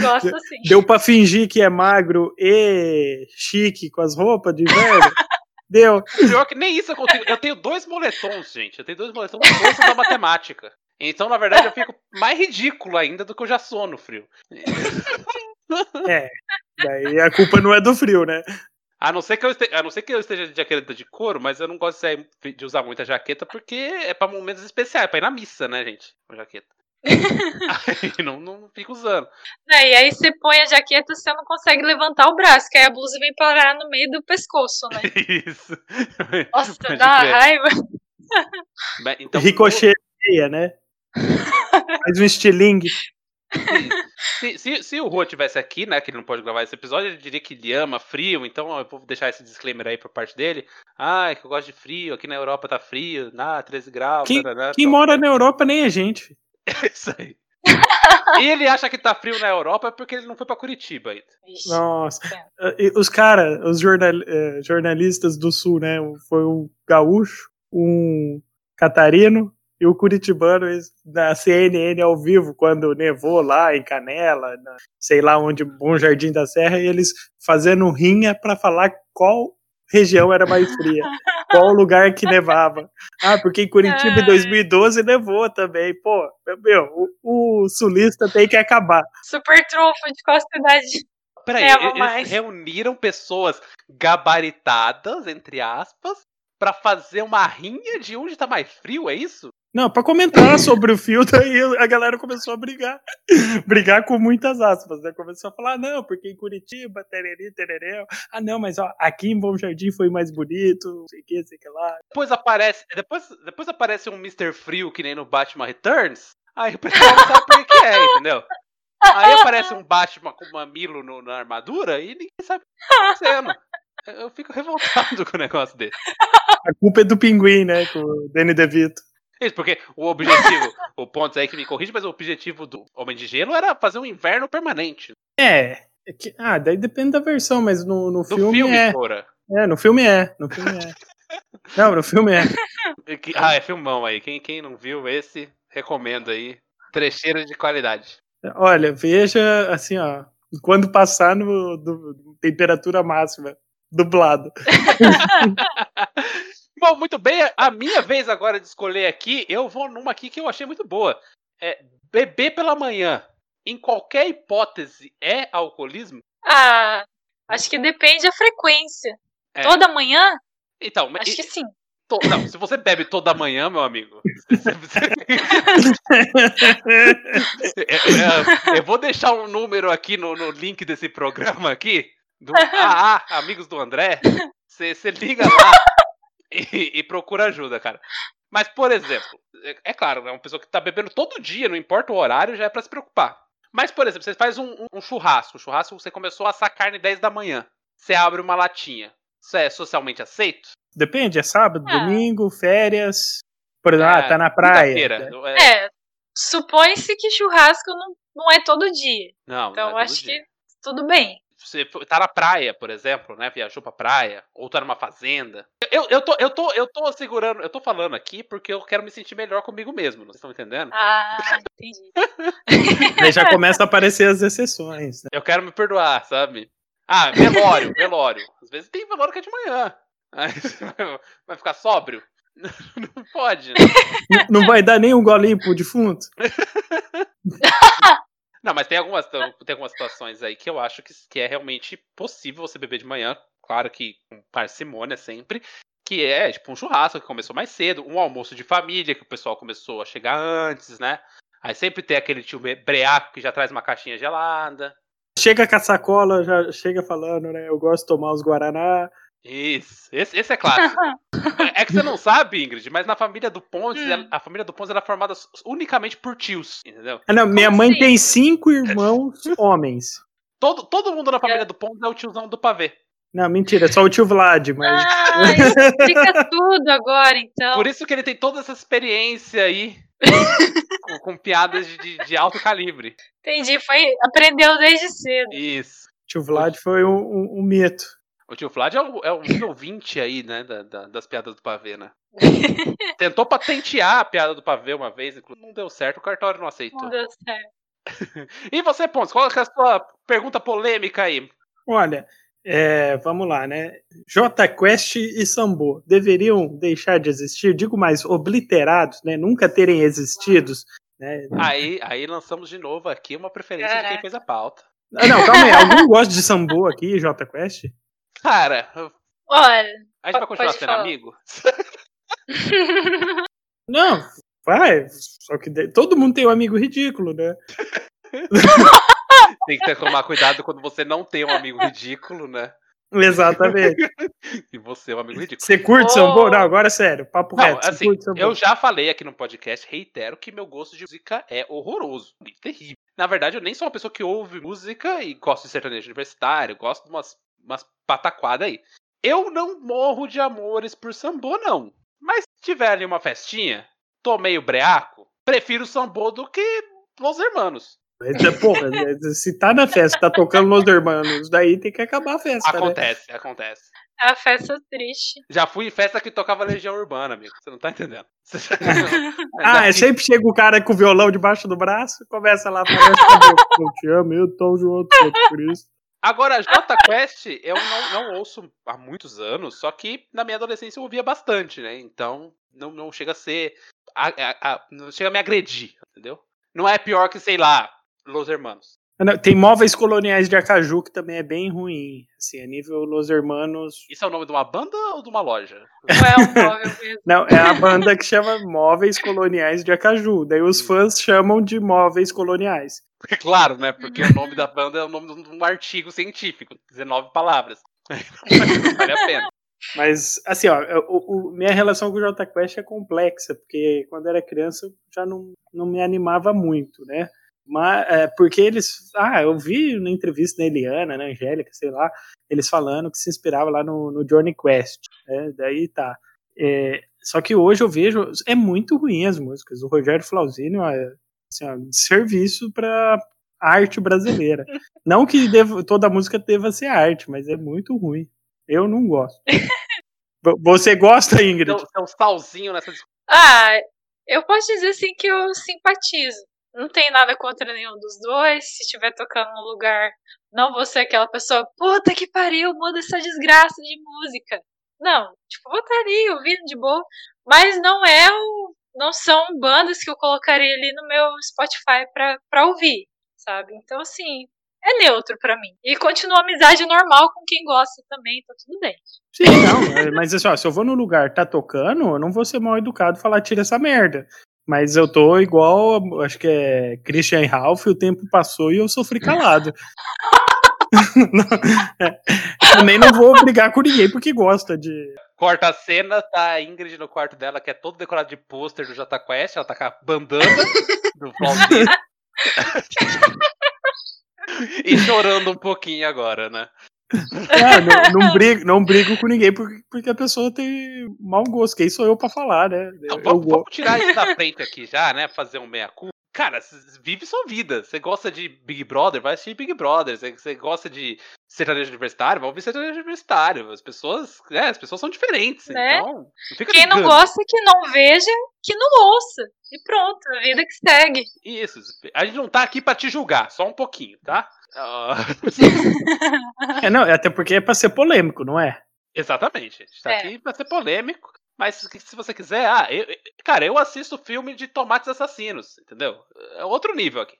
Gosto assim. Deu pra fingir que é magro e chique com as roupas de inverno? Deu. Pior que nem isso eu consigo. Eu tenho dois moletons, gente. Eu tenho dois moletons no bolso da matemática. Então, na verdade, eu fico mais ridículo ainda do que eu já sou no frio. É. Daí a culpa não é do frio, né? A não ser que eu esteja, a não ser que eu esteja de jaqueta de couro, mas eu não gosto de usar muita jaqueta porque é pra momentos especiais, pra ir na missa, né, gente? Com jaqueta. aí não, não fico usando. É, e aí você põe a jaqueta, você não consegue levantar o braço, que aí a blusa vem parar no meio do pescoço, né? Isso. Nossa, Pode dá uma crer. raiva. Bem, Então, Ricocheteia, né? Faz um estilingue. Se, se, se o Rua tivesse aqui, né, que ele não pode gravar esse episódio, ele diria que ele ama frio, então eu vou deixar esse disclaimer aí por parte dele. Ah, que eu gosto de frio, aqui na Europa tá frio, ah, 13 graus. Quem, tarará, quem mora na Europa nem é gente. filho. Isso aí. e ele acha que tá frio na Europa porque ele não foi pra Curitiba ainda. Nossa. E Os caras, os jornal, eh, jornalistas do Sul, né? Foi um gaúcho, um catarino e o curitibano na CNN ao vivo, quando nevou lá em Canela, na- sei lá onde, Bom Jardim da Serra, e eles fazendo rinha pra falar qual região era mais fria, qual lugar que nevava. Ah, porque em Curitiba em Ai. 2012 nevou também. Pô, meu, o, o sulista tem que acabar. Super trunfo de qual cidade. Peraí, Neva eles mais. reuniram pessoas gabaritadas, entre aspas, pra fazer uma rinha de onde tá mais frio, é isso? Não, pra comentar sobre o fio, daí a galera começou a brigar. brigar com muitas aspas, né? Começou a falar, não, porque em Curitiba, tereri, tereré. Ah, não, mas ó, aqui em Bom Jardim foi mais bonito, não sei o que, sei o que lá. Depois aparece, depois, depois aparece um Mr. Frio que nem no Batman Returns. Aí o pessoal não sabe por que é, entendeu? Aí aparece um Batman com mamilo no- na armadura e ninguém sabe o que tá acontecendo. Eu fico revoltado com o negócio dele. A culpa é do pinguim, né? Com o Danny DeVito. Isso, porque o objetivo, o ponto aí que me corrige, mas o objetivo do Homem de Gelo era fazer um inverno permanente. É, É que- ah, daí depende da versão, mas no, no filme, filme, é. Cora. É, no filme é. No filme é. Não, no filme é. Que- Ah, é filmão aí. Quem, quem não viu esse, recomendo aí. Trecheira de qualidade. Olha, veja assim, ó. Quando passar no do- temperatura máxima, dublado. Bom, muito bem. A minha vez agora de escolher aqui, eu vou numa aqui que eu achei muito boa. É beber pela manhã, em qualquer hipótese, é alcoolismo? Ah, acho que depende da frequência. É. Toda manhã? Então, Acho que sim. to- não, se você bebe toda manhã, meu amigo. É, é, eu vou deixar um número aqui no, no link desse programa aqui. Do AA, amigos do André. Você liga lá e, e procura ajuda, cara. Mas, por exemplo, é, é claro, é uma pessoa que tá bebendo todo dia, não importa o horário, já é pra se preocupar. Mas, por exemplo, você faz um, um- churrasco. Um churrasco, você começou a assar carne 10 da manhã. Você abre uma latinha. Isso é socialmente aceito? Depende, é sábado, Ah. domingo, férias. Por exemplo, ah, É, tá na praia. quinta-feira. É, É, supõe-se que churrasco não, não é todo dia. Não, Então não é todo acho dia. que tudo bem. Você tá na praia, por exemplo, né? Viajou pra praia, ou tá numa fazenda. Eu, eu, tô, eu, tô, eu tô segurando, eu tô falando aqui porque eu quero me sentir melhor comigo mesmo, vocês estão entendendo? Ah, entendi. Aí já começa a aparecer as exceções. Né? Eu quero me perdoar, sabe? Ah, velório, velório. Às vezes tem velório que é de manhã. Vai- ficar sóbrio? Não pode, né? Não vai dar nem um golinho pro defunto? Não, mas tem algumas, tem algumas situações aí que eu acho que, que é realmente possível você beber de manhã. Claro que com parcimônia sempre. Que é tipo um churrasco que começou mais cedo, um almoço de família que o pessoal começou a chegar antes, né? Aí sempre tem aquele tio bre- breaco que já traz uma caixinha gelada. Chega com a sacola, já chega falando, né? Eu gosto de tomar os Guaraná. Isso, esse, esse é clássico. é que você não sabe, Ingrid, mas na família do Pontes, Hum. a família do Pontes era formada unicamente por tios, entendeu? Ah, não, minha mãe tem cinco irmãos homens. Todo, todo mundo na família do Pontes é o tiozão do pavê. Não, mentira, só o tio Vlad, mas. Ah, explica tudo agora, então. Por isso que ele tem toda essa experiência aí com, com piadas de, de- de alto calibre. Entendi, foi, aprendeu desde cedo. Isso. Tio Vlad foi um, um, um mito. O tio Vlad é o, é o nível 20 aí, né, da- da- das piadas do pavê, né? Tentou patentear a piada do pavê uma vez, inclusive não deu certo, o cartório não aceitou. Não deu certo. E você, Pontes, qual é a sua pergunta polêmica aí? Olha, é, vamos lá, né? J Quest e Sambo deveriam deixar de existir, digo mais, obliterados, né? Nunca terem existido. Né? Aí, aí lançamos de novo aqui uma preferência de quem Caraca. fez a pauta. Ah, não, calma aí. Algum gosta de Sambo aqui, J Quest? Cara, Olha, a gente vai continuar sendo falar. amigo? Não, vai. Só que de- todo mundo tem um amigo ridículo, né? Tem que ter que tomar cuidado quando você não tem um amigo ridículo, né? Exatamente. E você é um amigo ridículo. Você curte Oh. Sambo? Não, agora é sério. Papo Não, reto. Assim, eu já falei aqui no podcast, reitero que meu gosto de música é horroroso, terrível. Na verdade, eu nem sou uma pessoa que ouve música e gosto de sertanejo universitário, gosto de umas, umas pataquadas aí. Eu não morro de amores por sambô, não. Mas se tiver ali uma festinha, tô meio breaco, prefiro sambô do que Los Hermanos. Mas, é, porra, né, se tá na festa, tá tocando Los Hermanos, daí tem que acabar a festa, né? Acontece, acontece. é uma festa triste. Já fui em festa que tocava Legião Urbana, amigo. Você não tá entendendo. Ah, é sempre chega o cara com o violão debaixo do braço, começa lá a falar, eu te amo, eu tô junto, por isso. Agora, J Quest, eu não, não ouço há muitos anos, só que na minha adolescência eu ouvia bastante, né? Então, não, não chega a ser. a- a- a- não chega a me agredir, entendeu? Não é pior que, sei lá, Los Hermanos. Ah, não, Tem móveis coloniais de Acaju que também é bem ruim. Assim, a nível Los Hermanos. Isso é o nome de uma banda ou de uma loja? Não é um móvel mesmo. Não, é a banda que chama Móveis Coloniais de Acaju. Daí os fãs chamam de móveis coloniais. claro, né? Porque o nome da banda é o nome de um artigo científico, 19 palavras. Não vale a pena. Mas, assim, ó, o, o- minha relação com o Jota Quest é complexa, porque quando era criança eu já não, não me animava muito, né? Mas, é, porque eles. Ah, eu vi na entrevista da Eliana, na Angélica, sei lá, eles falando que se inspirava lá no, no Johnny Quest. Né? Daí tá. É, só que hoje eu vejo. É muito ruim as músicas. O Rogério Flauzino é assim, ó, de serviço para arte brasileira. Não que deva, toda música deva ser arte, mas é muito ruim. Eu não gosto. Você gosta, Ingrid? Tem um salzinho nessa Ah, eu posso dizer assim que eu simpatizo. Não tem nada contra nenhum dos dois. Se estiver tocando no lugar, não vou ser aquela pessoa, puta que pariu, muda essa desgraça de música. Não, tipo, botaria, ouvindo de boa. Mas não é o. Não são bandas que eu colocaria ali no meu Spotify pra, pra ouvir, sabe? Então, assim, é neutro para mim. E continua amizade normal com quem gosta também, tá tudo bem. Sim, não, é, mas assim, ó, se eu vou no lugar tá tocando, eu não vou ser mal educado falar tira essa merda. Mas eu tô igual, acho que é Christian Ralph, o tempo passou e eu sofri calado. É, também não vou brigar com ninguém porque gosta de. Corta a cena, tá a Ingrid no quarto dela, que é todo decorado de pôster do Jota Quest, ela tá com a bandana do Valdir. e chorando um pouquinho agora, né? É, não, não, brigo, não brigo com ninguém porque, porque a pessoa tem mau gosto. Quem sou eu pra falar, né? Não, vamos, vamos, tirar isso da frente aqui já, né? Fazer um meia-culpa. Cara, vive sua vida. Você gosta de Big Brother, vai assistir Big Brother. Você gosta de sertanejo universitário, vai ouvir sertanejo universitário. As pessoas, é, as pessoas são diferentes. Né? Então, não Quem ligando. não gosta, que não veja, que não ouça. E pronto, a vida que segue. Isso. A gente não tá aqui para te julgar, só um pouquinho, tá? é, não, até porque é pra ser polêmico, não é? Exatamente. A gente tá é. aqui pra ser polêmico. Mas se você quiser, ah, eu, cara, eu assisto filme de tomates assassinos, entendeu? É outro nível aqui.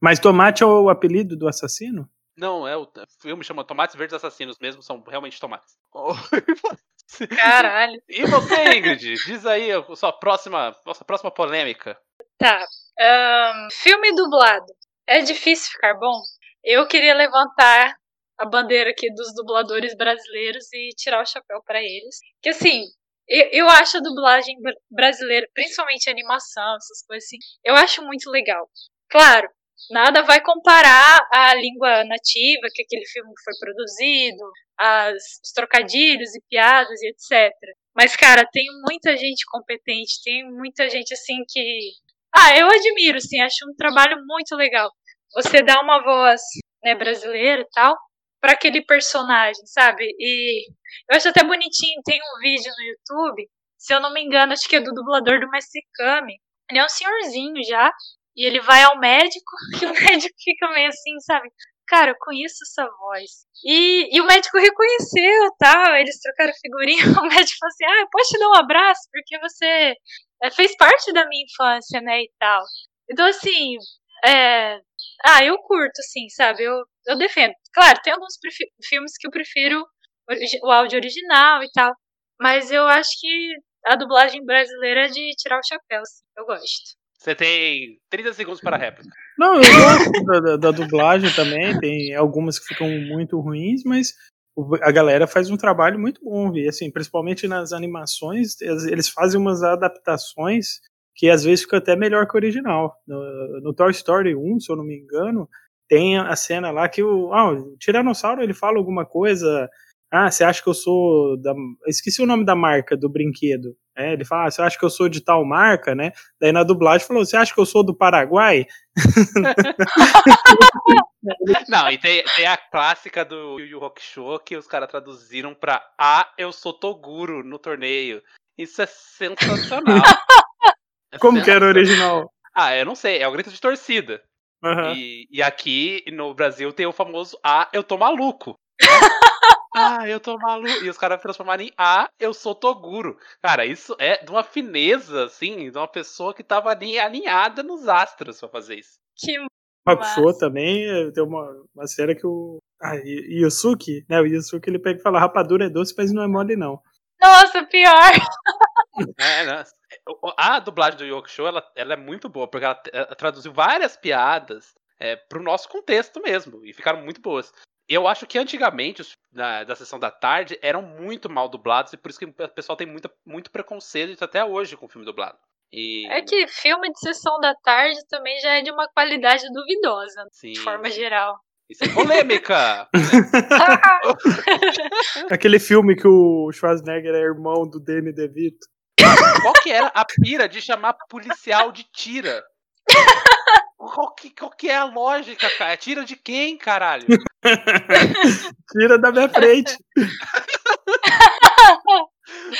Mas tomate é o apelido do assassino? Não, é o, o filme chama Tomates Verdes Assassinos mesmo, são realmente tomates. Caralho. E você, Ingrid? Diz aí a sua próxima, nossa próxima polêmica. Tá. Um, filme dublado. É difícil ficar bom? Eu queria levantar a bandeira aqui dos dubladores brasileiros e tirar o chapéu para eles. Que assim, eu, acho a dublagem brasileira, principalmente animação, essas coisas assim, eu acho muito legal. Claro, nada vai comparar a língua nativa que aquele filme foi produzido, as, os trocadilhos e piadas e etc. Mas, cara, tem muita gente competente, tem muita gente assim que. Ah, eu admiro, assim, acho um trabalho muito legal. Você dá uma voz né, brasileira e tal, para aquele personagem, sabe? E eu acho até bonitinho, tem um vídeo no YouTube, se eu não me engano, acho que é do dublador do Messicame. Ele é um senhorzinho já, e ele vai ao médico, e o médico fica meio assim, sabe? Cara, eu conheço essa voz. E, e o médico reconheceu, tal, eles trocaram figurinha, o médico falou assim, ah, posso te dar um abraço, porque você é, fez parte da minha infância, né, e tal. Então, assim, é, ah, eu curto, assim, sabe? Eu, eu defendo. Claro, tem alguns filmes que eu prefiro o áudio original e tal. Mas eu acho que a dublagem brasileira é de tirar o chapéu, assim. Eu gosto. Você tem 30 segundos para a réplica. Não, eu gosto da, da, dublagem também. Tem algumas que ficam muito ruins, mas a galera faz um trabalho muito bom. E assim, principalmente nas animações, eles fazem umas adaptações que às vezes fica até melhor que o original. No, no, Toy Story 1, se eu não me engano, tem a cena lá que o, ah, o Tiranossauro ele fala alguma coisa. Ah, você acha que eu sou da. Esqueci o nome da marca do brinquedo. É, ele fala, ah, você acha que eu sou de tal marca, né? Daí na dublagem falou, você acha que eu sou do Paraguai? Não, e tem, tem a clássica do Yu Yu Hakusho que os caras traduziram pra Ah, eu sou Toguro no torneio. Isso é sensacional. Como que era o original? Ah, eu não sei, é o grito de torcida. Uhum. E, e, aqui no Brasil tem o famoso Ah, eu tô maluco. ah, eu tô maluco. E os caras transformaram em Ah, eu sou Toguro. Cara, isso é de uma fineza, assim, de uma pessoa que tava ali alinhada nos astros pra fazer isso. Que Hakusho também eh, tem uma, uma série que o. Ah, Yusuke, né? O Yusuke ele pega e fala: rapadura é doce, mas não é mole, não. Nossa, pior! É, né? A dublagem do Yoko Show, ela, ela é muito boa, porque ela, ela traduziu várias piadas é, pro nosso contexto mesmo, e ficaram muito boas. Eu acho que antigamente, os, na, da sessão da tarde, eram muito mal dublados, e por isso que o pessoal tem muita, muito preconceito até hoje com o filme dublado. E... É que filme de sessão da tarde também já é de uma qualidade duvidosa, Sim. de forma geral. Isso é polêmica! Aquele filme que o Schwarzenegger é irmão do Danny DeVito. Qual que era a pira de chamar policial de tira? Qual que, qual que é a lógica, cara? Tira de quem, caralho? Tira da minha frente.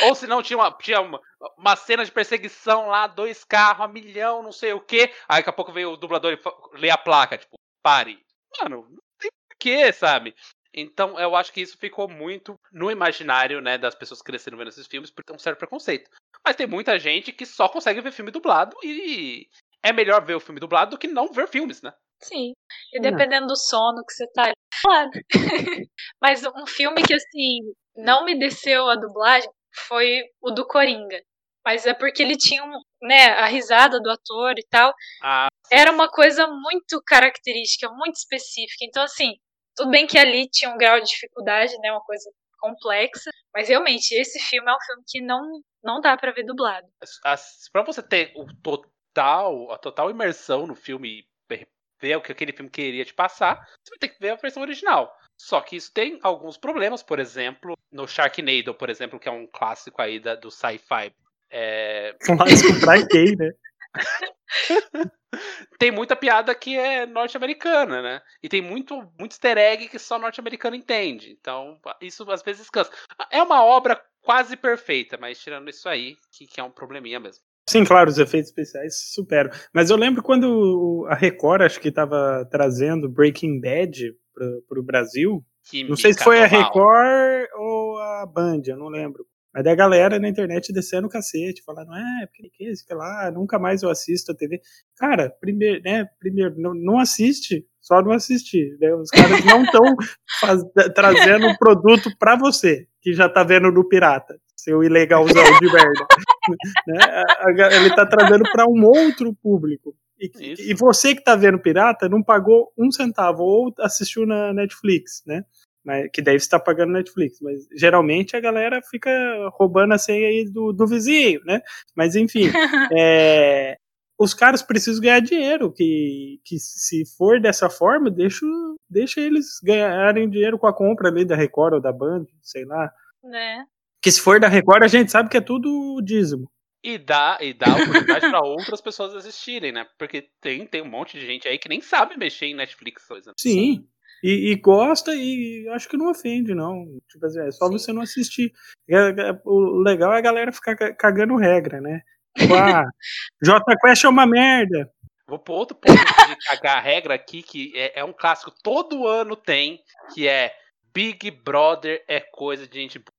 Ou se não, tinha, uma, tinha uma, uma cena de perseguição lá, dois carros, a milhão, não sei o quê. Aí daqui a pouco veio o dublador e lê a placa, tipo, pare. Mano, não tem porquê, sabe? Então eu acho que isso ficou muito no imaginário, né, das pessoas crescendo vendo esses filmes por ter um certo preconceito. Mas tem muita gente que só consegue ver filme dublado e é melhor ver o filme dublado do que não ver filmes, né? Sim. E dependendo do sono que você tá. Claro. Mas um filme que, assim, não me desceu a dublagem foi o do Coringa. Mas é porque ele tinha um, né, a risada do ator e tal. Ah, Era uma coisa muito característica, muito específica. Então, assim, tudo bem que ali tinha um grau de dificuldade, né? Uma coisa complexa. Mas realmente, esse filme é um filme que não, não dá para ver dublado. as- pra você ter o total, a total imersão no filme e ver o que aquele filme queria te passar, você vai ter que ver a versão original. Só que isso tem alguns problemas, por exemplo, no Sharknado, por exemplo, que é um clássico aí da- do sci-fi. É, Clássico pra quem, né? tem muita piada que é norte-americana, né? E tem muito, muito easter egg que só norte-americano entende. Então, isso às vezes cansa. É uma obra quase perfeita, mas tirando isso aí, que, que é um probleminha mesmo. Sim, claro, os efeitos especiais superam. Mas eu lembro quando o- a Record, acho que estava trazendo Breaking Bad pro, pro Brasil. Não sei se foi a. Record ou a Band, eu não lembro. Mas da galera na internet descendo o cacete, falando, é, porque que isso, que lá, nunca mais eu assisto a TV. Cara, primeiro, né, primeiro, não, não assiste, só não assistir. Né? Os caras não estão trazendo um produto pra você, que já tá vendo no pirata, seu ilegalzão de merda. né? A- a- Ele tá trazendo pra um outro público. E, e você que tá vendo pirata não pagou um centavo ou assistiu na Netflix, né? Mas, que deve estar pagando Netflix, mas geralmente a galera fica roubando a senha aí do, do vizinho, né? Mas enfim, é, os caras precisam ganhar dinheiro, que, que se for dessa forma, deixa, deixa eles ganharem dinheiro com a compra ali da Record ou da Band, sei lá. Né? Que se for da Record, a gente sabe que é tudo dízimo. E dá, e dá oportunidade pra outras pessoas assistirem, né? Porque tem, tem um monte de gente aí que nem sabe mexer em Netflix, por exemplo. Sim. E, e gosta e acho que não ofende, não. Tipo assim, é só Sim. você não assistir. É- é- O legal é a galera ficar ca- cagando regra, né? Tipo, ah, J Quest é uma merda. Vou pro outro ponto de cagar a regra aqui, que é, é um clássico, todo ano tem, que é Big Brother é coisa de gente. boa.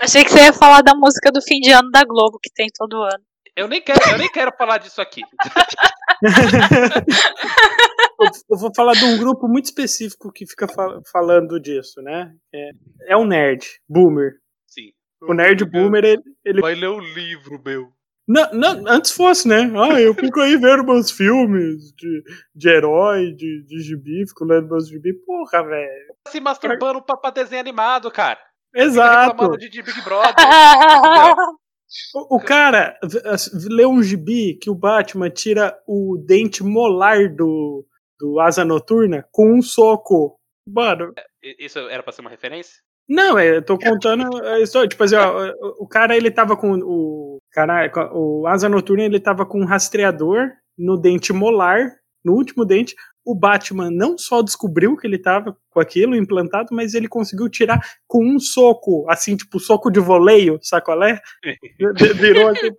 Achei que você ia falar da música do fim de ano da Globo, que tem todo ano. Eu nem quero, eu nem quero falar disso aqui. eu, vou falar de um grupo muito específico que fica fa- falando disso, né? É, é o nerd, boomer. Sim. O nerd boomer, ele, ele Vai ler o livro, meu. Não, não, antes fosse, né? Ah, eu fico aí vendo meus filmes de, de herói, de, de gibi, fico lendo meus gibi. Porra, velho. Se masturbando pra, pra desenho animado, cara. Exato. de, de Big Brother. O, o cara lê um gibi que o Batman tira o dente molar do, do Asa Noturna com um soco. Mano, I- Isso era pra ser uma referência? não, é, eu tô contando a história. Tipo assim, ó, o, o cara ele tava com o. Cara, o Asa Noturna ele tava com um rastreador no dente molar, no último dente. O Batman não só descobriu que ele tava com aquilo implantado, mas ele conseguiu tirar com um soco, assim, tipo, soco de voleio, sacolé? Vi- Virou assim,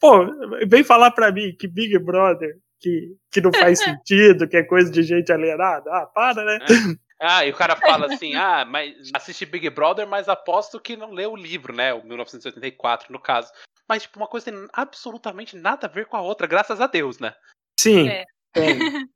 pô, vem falar pra mim que Big Brother, que, que não faz sentido, que é coisa de gente alienada. Ah, para, né? Ah, e o cara fala assim: ah, mas assisti Big Brother, mas aposto que não leu o livro, né? O 1984, no caso. Mas, tipo, uma coisa tem absolutamente nada a ver com a outra, graças a Deus, né? Sim, É. tem.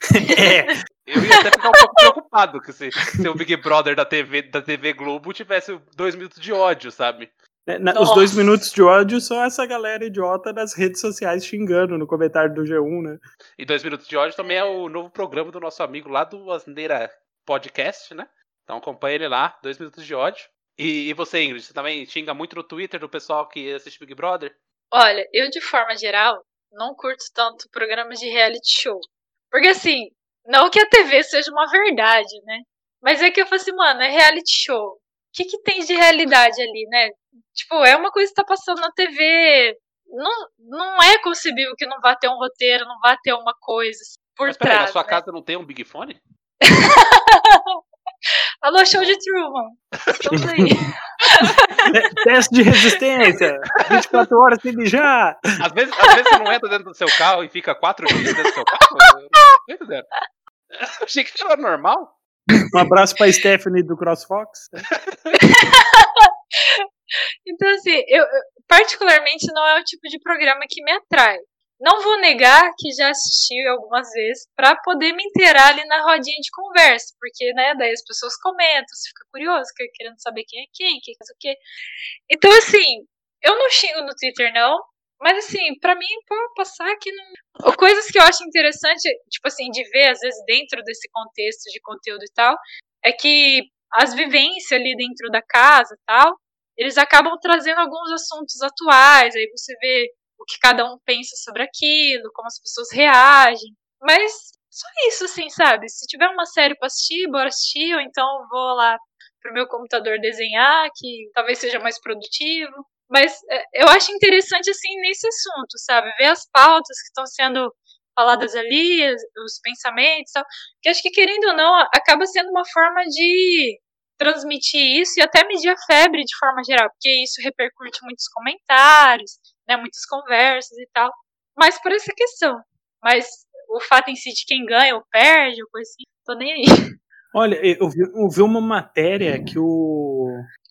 Sim. é, Eu ia até ficar um pouco preocupado que se, se o Big Brother da TV, da TV Globo tivesse dois minutos de ódio, sabe? Né, na- os dois minutos de ódio são essa galera idiota das redes sociais xingando no comentário do G1, né? E dois minutos de ódio também é o novo programa do nosso amigo lá do Asneira Podcast, né? Então acompanha ele lá, dois minutos de ódio. E, e você, Ingrid, você também xinga muito no Twitter do pessoal que assiste Big Brother? Olha, eu de forma geral não curto tanto programas de reality show. Porque assim, não que a TV seja uma verdade, né? Mas é que eu falo assim, mano, é reality show. O que, que tem de realidade ali, né? Tipo, é uma coisa que tá passando na TV não, não é concebível que não vá ter um roteiro, não vá ter uma coisa por Mas peraí, trás. na sua né? casa não tem um Big Fone? Alô, show de Truman. Estamos aí. Te- Teste de resistência. 24 horas sem mijar. Às vezes, às vezes você não entra dentro do seu carro e fica quatro dias dentro do seu carro? Eu não tô entendendo. Eu achei que era normal. Um abraço pra Stephanie do CrossFox. Então, assim, eu, particularmente não é o tipo de programa que me atrai. Não vou negar que já assisti algumas vezes para poder me inteirar ali na rodinha de conversa, porque, né, daí as pessoas comentam, você fica curioso, querendo saber quem é quem, quem faz o quê. Então, assim, eu não xingo no Twitter, não, mas, assim, pra mim, pode passar que não. Coisas que eu acho interessante, tipo assim, de ver, às vezes, dentro desse contexto de conteúdo e tal, é que as vivências ali dentro da casa e tal, eles acabam trazendo alguns assuntos atuais, aí você vê o que cada um pensa sobre aquilo, como as pessoas reagem. Mas só isso, assim, sabe? Se tiver uma série pra assistir, bora assistir, ou então vou lá pro meu computador desenhar, que talvez seja mais produtivo. Mas é, eu acho interessante, assim, nesse assunto, sabe? Ver as pautas que estão sendo faladas ali, os pensamentos e tal. Que acho que, querendo ou não, acaba sendo uma forma de transmitir isso e até medir a febre de forma geral, porque isso repercute muitos comentários, né, muitas conversas e tal. Mas por essa questão. Mas o fato em si de quem ganha ou perde, ou coisa assim, tô nem aí. Olha, eu vi, eu vi uma matéria que o,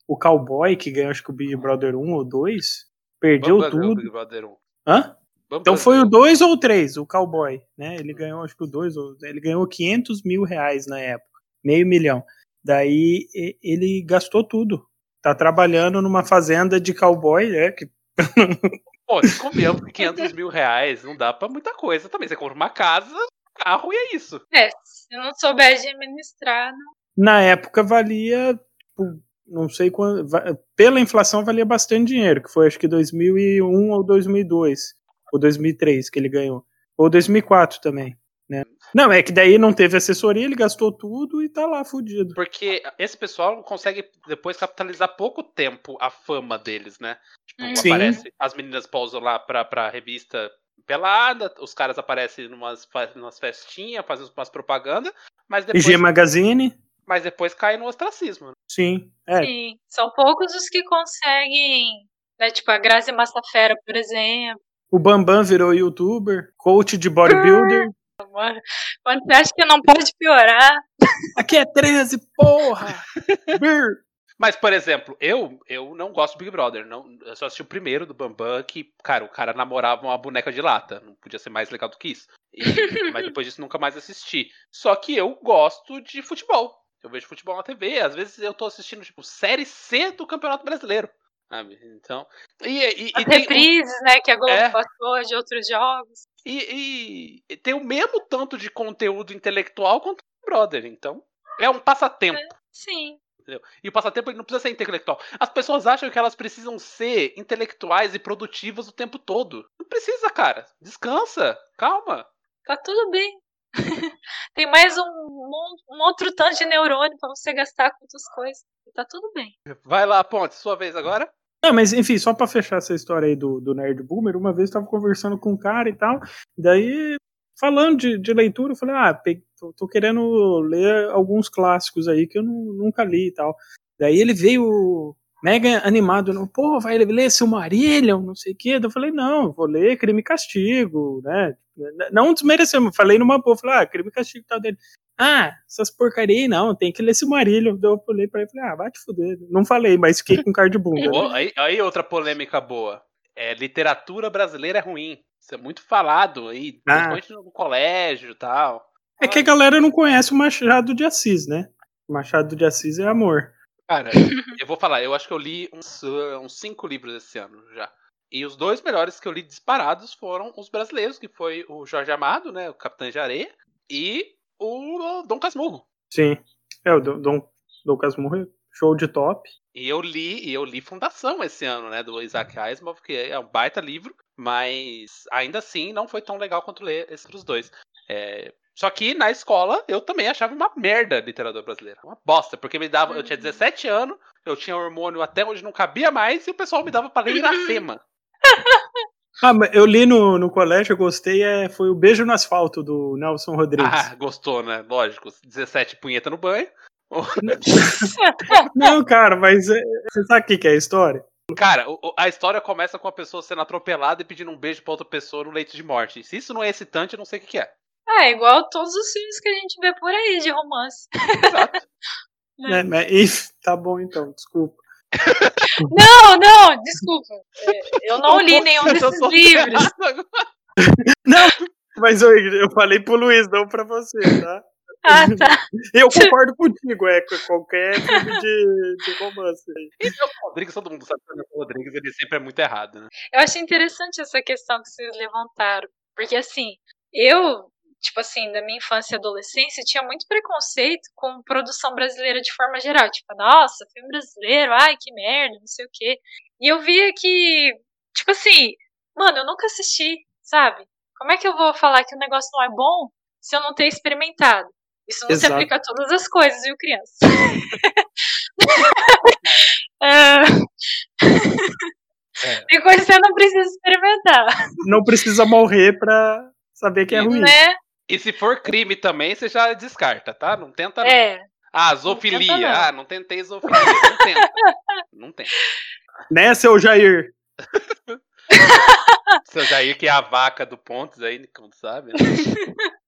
o cowboy, que ganhou acho que o Big Brother 1 ou 2, perdeu o tudo. Big Brother 1. Hã? Então foi o ganhou. 2 ou o 3, o cowboy, né? Ele ganhou, acho que o 2, ou- ele ganhou 500 mil reais na época, meio milhão. Daí ele gastou tudo. Tá trabalhando numa fazenda de cowboy, né? Que Pô, desconfiamos que 500 mil reais não dá pra muita coisa também. Você compra uma casa, um carro e é isso. É, se eu não souber administrar, não. na época valia, tipo, não sei quando, pela inflação valia bastante dinheiro, que foi acho que 2001 ou 2002, ou 2003 que ele ganhou, ou 2004 também, né? Não, é que daí não teve assessoria, ele gastou tudo e tá lá fudido. Porque esse pessoal consegue depois capitalizar pouco tempo a fama deles, né? Tipo, Sim. aparece, as meninas pausam lá pra, pra revista pelada, os caras aparecem numas, numas festinhas, fazem umas propagandas, mas depois, IG Magazine, mas depois cai no ostracismo. né? sim, é, Sim, são poucos os que conseguem, né, tipo a Grazi Massafera, por exemplo. o Bambam virou youtuber, coach de bodybuilder, Mano, Quando você acha que não pode piorar, aqui é 13, porra! Mas, por exemplo, eu eu não gosto do Big Brother. Não, eu só assisti o primeiro do Bambam, que, cara, o cara namorava uma boneca de lata. Não podia ser mais legal do que isso. E- mas depois disso nunca mais assisti. Só que eu gosto de futebol. Eu vejo futebol na TV. Às vezes eu tô assistindo, tipo, série C do Campeonato Brasileiro. Sabe? Então. E, e- e tem, um- reprises, né, que a Globo É. passou de outros jogos. e- e- tem o mesmo tanto de conteúdo intelectual quanto o Brother. Então, é um passatempo. Sim. Entendeu? E o passatempo ele não precisa ser intelectual. As pessoas acham que elas precisam ser intelectuais e produtivas o tempo todo. Não precisa, cara. Descansa. Calma. Tá tudo bem. Tem mais um, um, outro tanto de neurônio pra você gastar com outras coisas. E Tá tudo bem. Vai lá, Ponte. Sua vez agora. Não, mas enfim, só pra fechar essa história aí do, do Nerd Boomer, uma vez eu tava conversando com um cara e tal, daí, falando de, de leitura, eu falei, ah, pe- tô, tô querendo ler alguns clássicos aí que eu nu- nunca li e tal. Daí ele veio mega animado, não, pô, vai ler Silmarillion, não sei o quê. Eu falei, não, vou ler Crime e Castigo, né? Não desmerecemos, falei numa boa, falei, ah, Crime e Castigo e tal dele. Ah, essas porcaria aí não, tem que ler Silmarillion. Eu olhei pra ele falei, ah, vai te fuder. Não falei, mas fiquei com cara de bunda. né? Aí, aí outra polêmica boa. É, literatura brasileira é ruim. Isso é muito falado aí, Ah. principalmente no colégio e tal. É que a galera não conhece o Machado de Assis, né? Machado de Assis é amor. Cara, eu vou falar, eu acho que eu li uns, uns cinco livros esse ano já. E os dois melhores que eu li disparados foram os brasileiros, que foi o Jorge Amado, né? O Capitão de Areia, e o Dom Casmurro. Sim. É, o Dom, Dom, Dom Casmurro, show de top. E eu li, e eu li Fundação esse ano, né? Do Isaac Asimov, que é um baita livro, mas ainda assim não foi tão legal quanto ler esses outros dois. É, só que na escola eu também achava uma merda a literatura brasileira. Uma bosta, porque me dava. Eu tinha 17 anos, eu tinha hormônio até onde não cabia mais, e o pessoal me dava pra ler Iracema. Ah, mas eu li no, no colégio, eu gostei, é, foi o Beijo no Asfalto, do Nelson Rodrigues. Ah, gostou, né? Lógico. 17 punheta no banho. Não, cara, mas é, você sabe o que, que é a história? Cara, a história começa com a pessoa sendo atropelada e pedindo um beijo pra outra pessoa no leito de morte. Se isso não é excitante, eu não sei o que, que é. É, igual todos os filmes que a gente vê por aí de romance. Exato. é, mas, tá bom então, desculpa. Não, não, desculpa. É, eu não li nenhum desses livros. Não, mas eu, eu falei pro Luiz, não pra você, tá? Ah, tá. Eu concordo contigo, é qualquer filme de, de romance. E o Rodrigues, todo mundo sabe que o Rodrigues ele sempre é muito errado, né? Eu acho interessante essa questão que vocês levantaram. Porque assim, eu tipo assim, da minha infância e adolescência, tinha muito preconceito com produção brasileira de forma geral. Tipo, nossa, filme brasileiro, ai, que merda, não sei o quê. E eu via que, tipo assim, mano, eu nunca assisti, sabe? Como é que eu vou falar que o negócio não é bom se eu não ter experimentado? Isso não Exato. se aplica a todas as coisas, viu, criança? é... É. Tem coisa que você não precisa experimentar. Não precisa morrer pra saber que é ruim. Né? E se for crime também, você já descarta, tá? Não tenta. Não. É. Ah, zoofilia. Não não. Ah, não tentei zoofilia. Não tenta. não tenta. Né, seu Jair? seu Jair, que é a vaca do Pontes aí, como sabe. Né?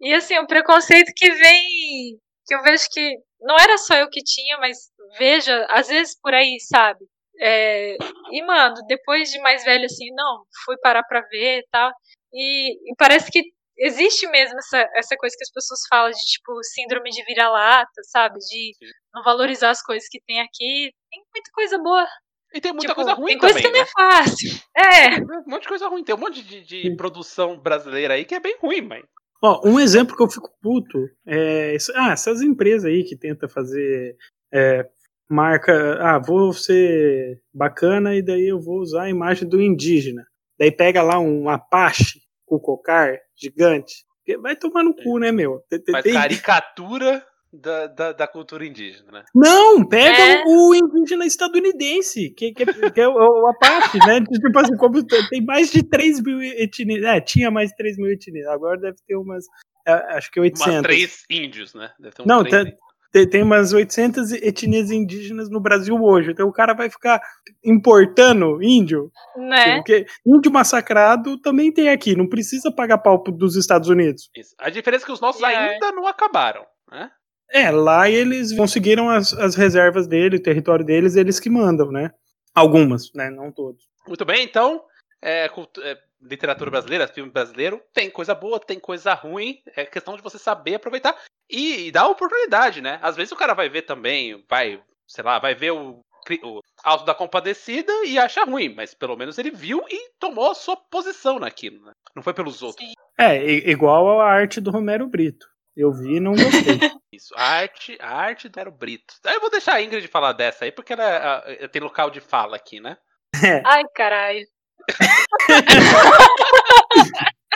e assim, o preconceito que vem. Que eu vejo que não era só eu que tinha, mas veja, às vezes por aí, sabe? É, e, mano, depois de mais velho, assim, não, fui parar pra ver e tal. E, e parece que existe mesmo essa, essa coisa que as pessoas falam de, tipo, síndrome de vira-lata, sabe? De Sim. não valorizar as coisas que tem aqui. Tem muita coisa boa. E tem muita tipo, coisa ruim tem coisa também, que né? não é fácil. É. Tem um monte de coisa ruim. Tem um monte de, de produção brasileira aí que é bem ruim, mãe. Ó, um exemplo que eu fico puto é. Ah, essas empresas aí que tentam fazer. É, marca. Ah, vou ser bacana e daí eu vou usar a imagem do indígena. Daí pega lá um Apache com cocar gigante. Vai tomar no cu, né, meu? Mas caricatura da, da, da, cultura indígena, né? Não, pega é. o indígena estadunidense, que, que, é, que é o, o Apache, né? Tipo assim, como tem mais de 3 mil etnias. É, tinha mais de 3 mil etnias. Agora deve ter umas. É, acho que 800. Umas 3 índios, né? Deve ter uns Não, 3 tem, tem umas 800 etnias indígenas no Brasil hoje. Então o cara vai ficar importando índio. Né? Porque índio massacrado também tem aqui. Não precisa pagar pau dos Estados Unidos. Isso. A diferença é que os nossos yeah. ainda não acabaram. Né? É, lá eles conseguiram as, as reservas dele, o território deles, eles que mandam, né? Algumas, né? Não todos. Muito bem, então. É, é, literatura brasileira, filme brasileiro, tem coisa boa, tem coisa ruim. É questão de você saber aproveitar e, e dar oportunidade, né? Às vezes o cara vai ver também, vai, sei lá, vai ver o, o Alto da Compadecida e acha ruim, mas pelo menos ele viu e tomou a sua posição naquilo, né? Não foi pelos outros. Sim. É, igual a arte do Romero Brito. Eu vi e não gostei. Isso, a arte, a arte do Romero Brito. Eu vou deixar a Ingrid falar dessa aí, porque ela, ela tem local de fala aqui, né? É. Ai, caralho.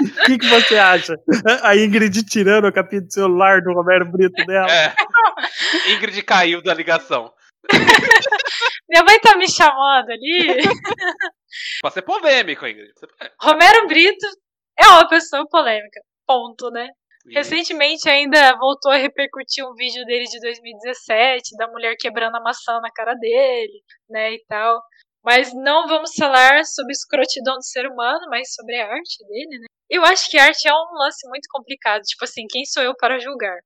O que, que você acha? A Ingrid tirando a capinha do celular do Romero Brito dela? É. Ingrid caiu da ligação. Minha mãe tá me chamando ali. Pode ser polêmico, Ingrid. Romero Brito é uma pessoa polêmica. Ponto, né? Isso. Recentemente ainda voltou a repercutir um vídeo dele de 2017, da mulher quebrando a maçã na cara dele, né, e tal. Mas não vamos falar sobre escrotidão do ser humano, mas sobre a arte dele, né? Eu acho que arte é um lance muito complicado. Tipo assim, quem sou eu para julgar?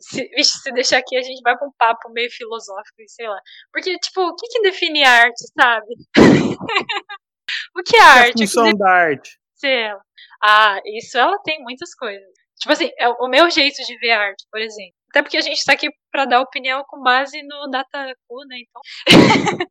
Se, vixe, se deixar aqui, a gente vai pra um papo meio filosófico e sei lá. Porque, tipo, o que, que define arte, sabe? o que é arte? A função da arte. Ela. Ah, isso ela tem muitas coisas. Tipo assim, é o meu jeito de ver arte, por exemplo. Até porque a gente tá aqui pra dar opinião com base no Dataku, né? Então.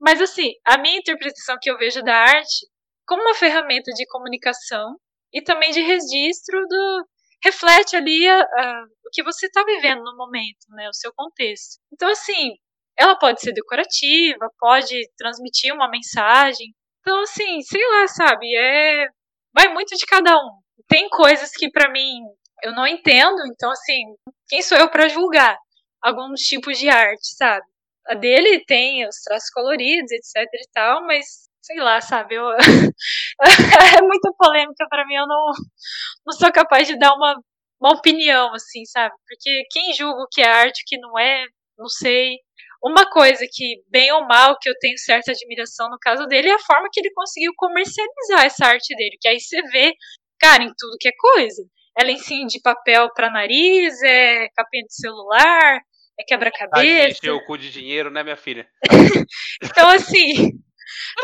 Mas assim, a minha interpretação que eu vejo da arte como uma ferramenta de comunicação e também de registro do reflete ali a, a, o que você está vivendo no momento, né, o seu contexto. Então assim, ela pode ser decorativa, pode transmitir uma mensagem. Então assim, sei lá, sabe, é vai muito de cada um. Tem coisas que para mim eu não entendo, então assim, quem sou eu para julgar alguns tipos de arte, sabe? A dele tem os traços coloridos, etc e tal, mas sei lá, sabe? Eu, é muito polêmica para mim, eu não, não sou capaz de dar uma, uma opinião, assim, sabe? Porque quem julga o que é arte, o que não é, não sei. Uma coisa que, bem ou mal, que eu tenho certa admiração no caso dele é a forma que ele conseguiu comercializar essa arte dele. Que aí você vê, cara, em tudo que é coisa. É lencinho de papel para nariz, é capinha de celular, é quebra-cabeça. Encheu o cu de dinheiro, né, minha filha? então, assim,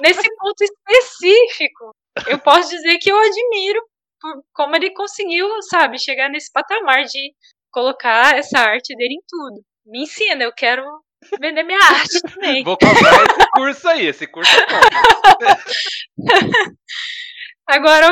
nesse ponto específico, eu posso dizer que eu admiro por como ele conseguiu, sabe, chegar nesse patamar de colocar essa arte dele em tudo. Me ensina, eu quero vender minha arte também. Vou comprar esse curso aí, esse curso é bom. Agora,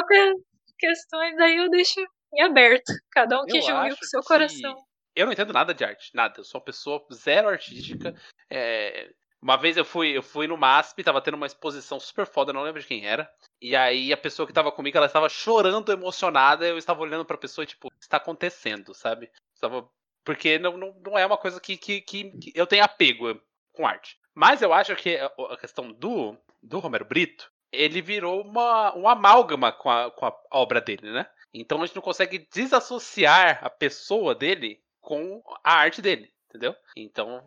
questões aí eu deixo em aberto. Cada um que julgue com seu coração. Eu não entendo nada de arte, nada. Eu sou uma pessoa zero artística. É... Uma vez eu fui, eu fui no MASP, tava tendo uma exposição super foda, não lembro de quem era. E aí a pessoa que tava comigo, ela estava chorando, emocionada. Eu estava olhando pra pessoa tipo, o que está acontecendo, sabe? Estava porque não, não, não é uma coisa que, que, que, eu tenho apego com arte. Mas eu acho que a questão do, do Romero Brito, ele virou uma, um amálgama com a, com a obra dele, né? Então a gente não consegue desassociar a pessoa dele com a arte dele, entendeu? Então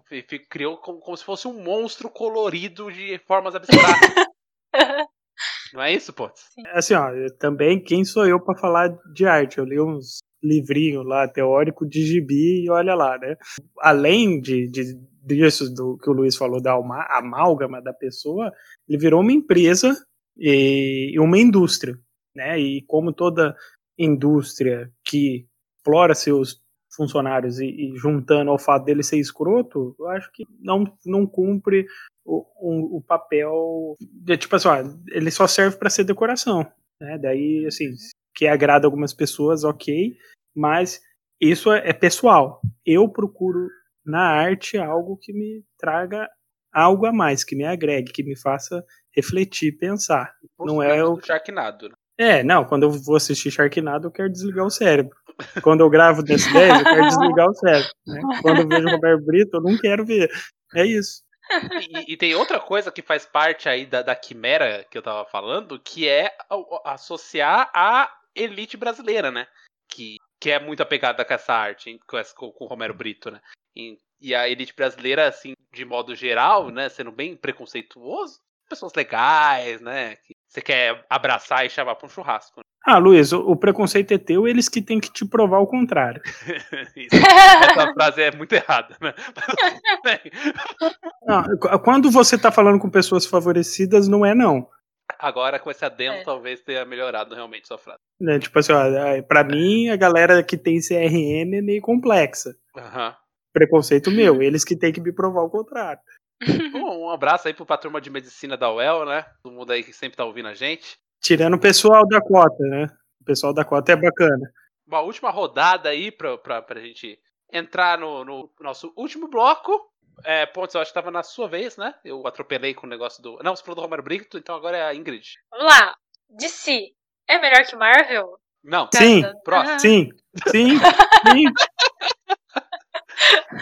criou como, como se fosse um monstro colorido de formas abstratas. não é isso, Potts? Assim, ó, também quem sou eu para falar de arte? Eu li uns livrinho lá teórico de gibi e olha lá, né? Além de, de disso do que o Luiz falou da amálgama da pessoa, ele virou uma empresa e uma indústria, né? E como toda indústria que explora seus funcionários e, e, juntando ao fato dele ser escroto, eu acho que não, não cumpre o, o, o papel de, tipo assim, ó, ele só serve para ser decoração, né? Daí, assim, que agrada algumas pessoas, ok, mas isso é, é pessoal. Eu procuro na arte algo que me traga algo a mais, que me agregue, que me faça refletir, pensar. não é o Sharknado. Né? É, não, quando eu vou assistir Sharknado, eu quero desligar o cérebro. Quando eu gravo desse 10, eu quero desligar o cérebro. Né? Quando eu vejo o Roberto Brito, eu não quero ver. É isso. E, e, tem outra coisa que faz parte aí da, da quimera que eu tava falando, que é associar a elite brasileira, né? Que que é muito apegada com essa arte, com, essa, com o Romero Brito, né? E, e, a elite brasileira, assim, de modo geral, né, sendo bem preconceituoso, pessoas legais, né? Que você quer abraçar e chamar para um churrasco. Ah, Luiz, o, o, preconceito é teu, eles que têm que te provar o contrário. essa frase é muito errada, né? não, quando você está falando com pessoas favorecidas, não é não. Agora, com esse adendo, é. talvez tenha melhorado realmente sua frase. É, tipo assim, ó, é, pra mim, a galera que tem CRM é meio complexa. Uhum. Preconceito meu, eles que têm que me provar o contrário. um abraço aí pro pra turma de medicina da UEL, né? Todo mundo aí que sempre tá ouvindo a gente. Tirando o pessoal da cota, né? O pessoal da cota é bacana. Uma última rodada aí pra, pra, pra gente entrar no, no nosso último bloco. É, Pontes, eu acho que tava na sua vez, né? Eu atropelei com o negócio do. Não, você falou do Romero Brito, então agora é a Ingrid. Vamos lá. DC é melhor que Marvel? Não. Sim. Próximo. Sim. Sim. Sim.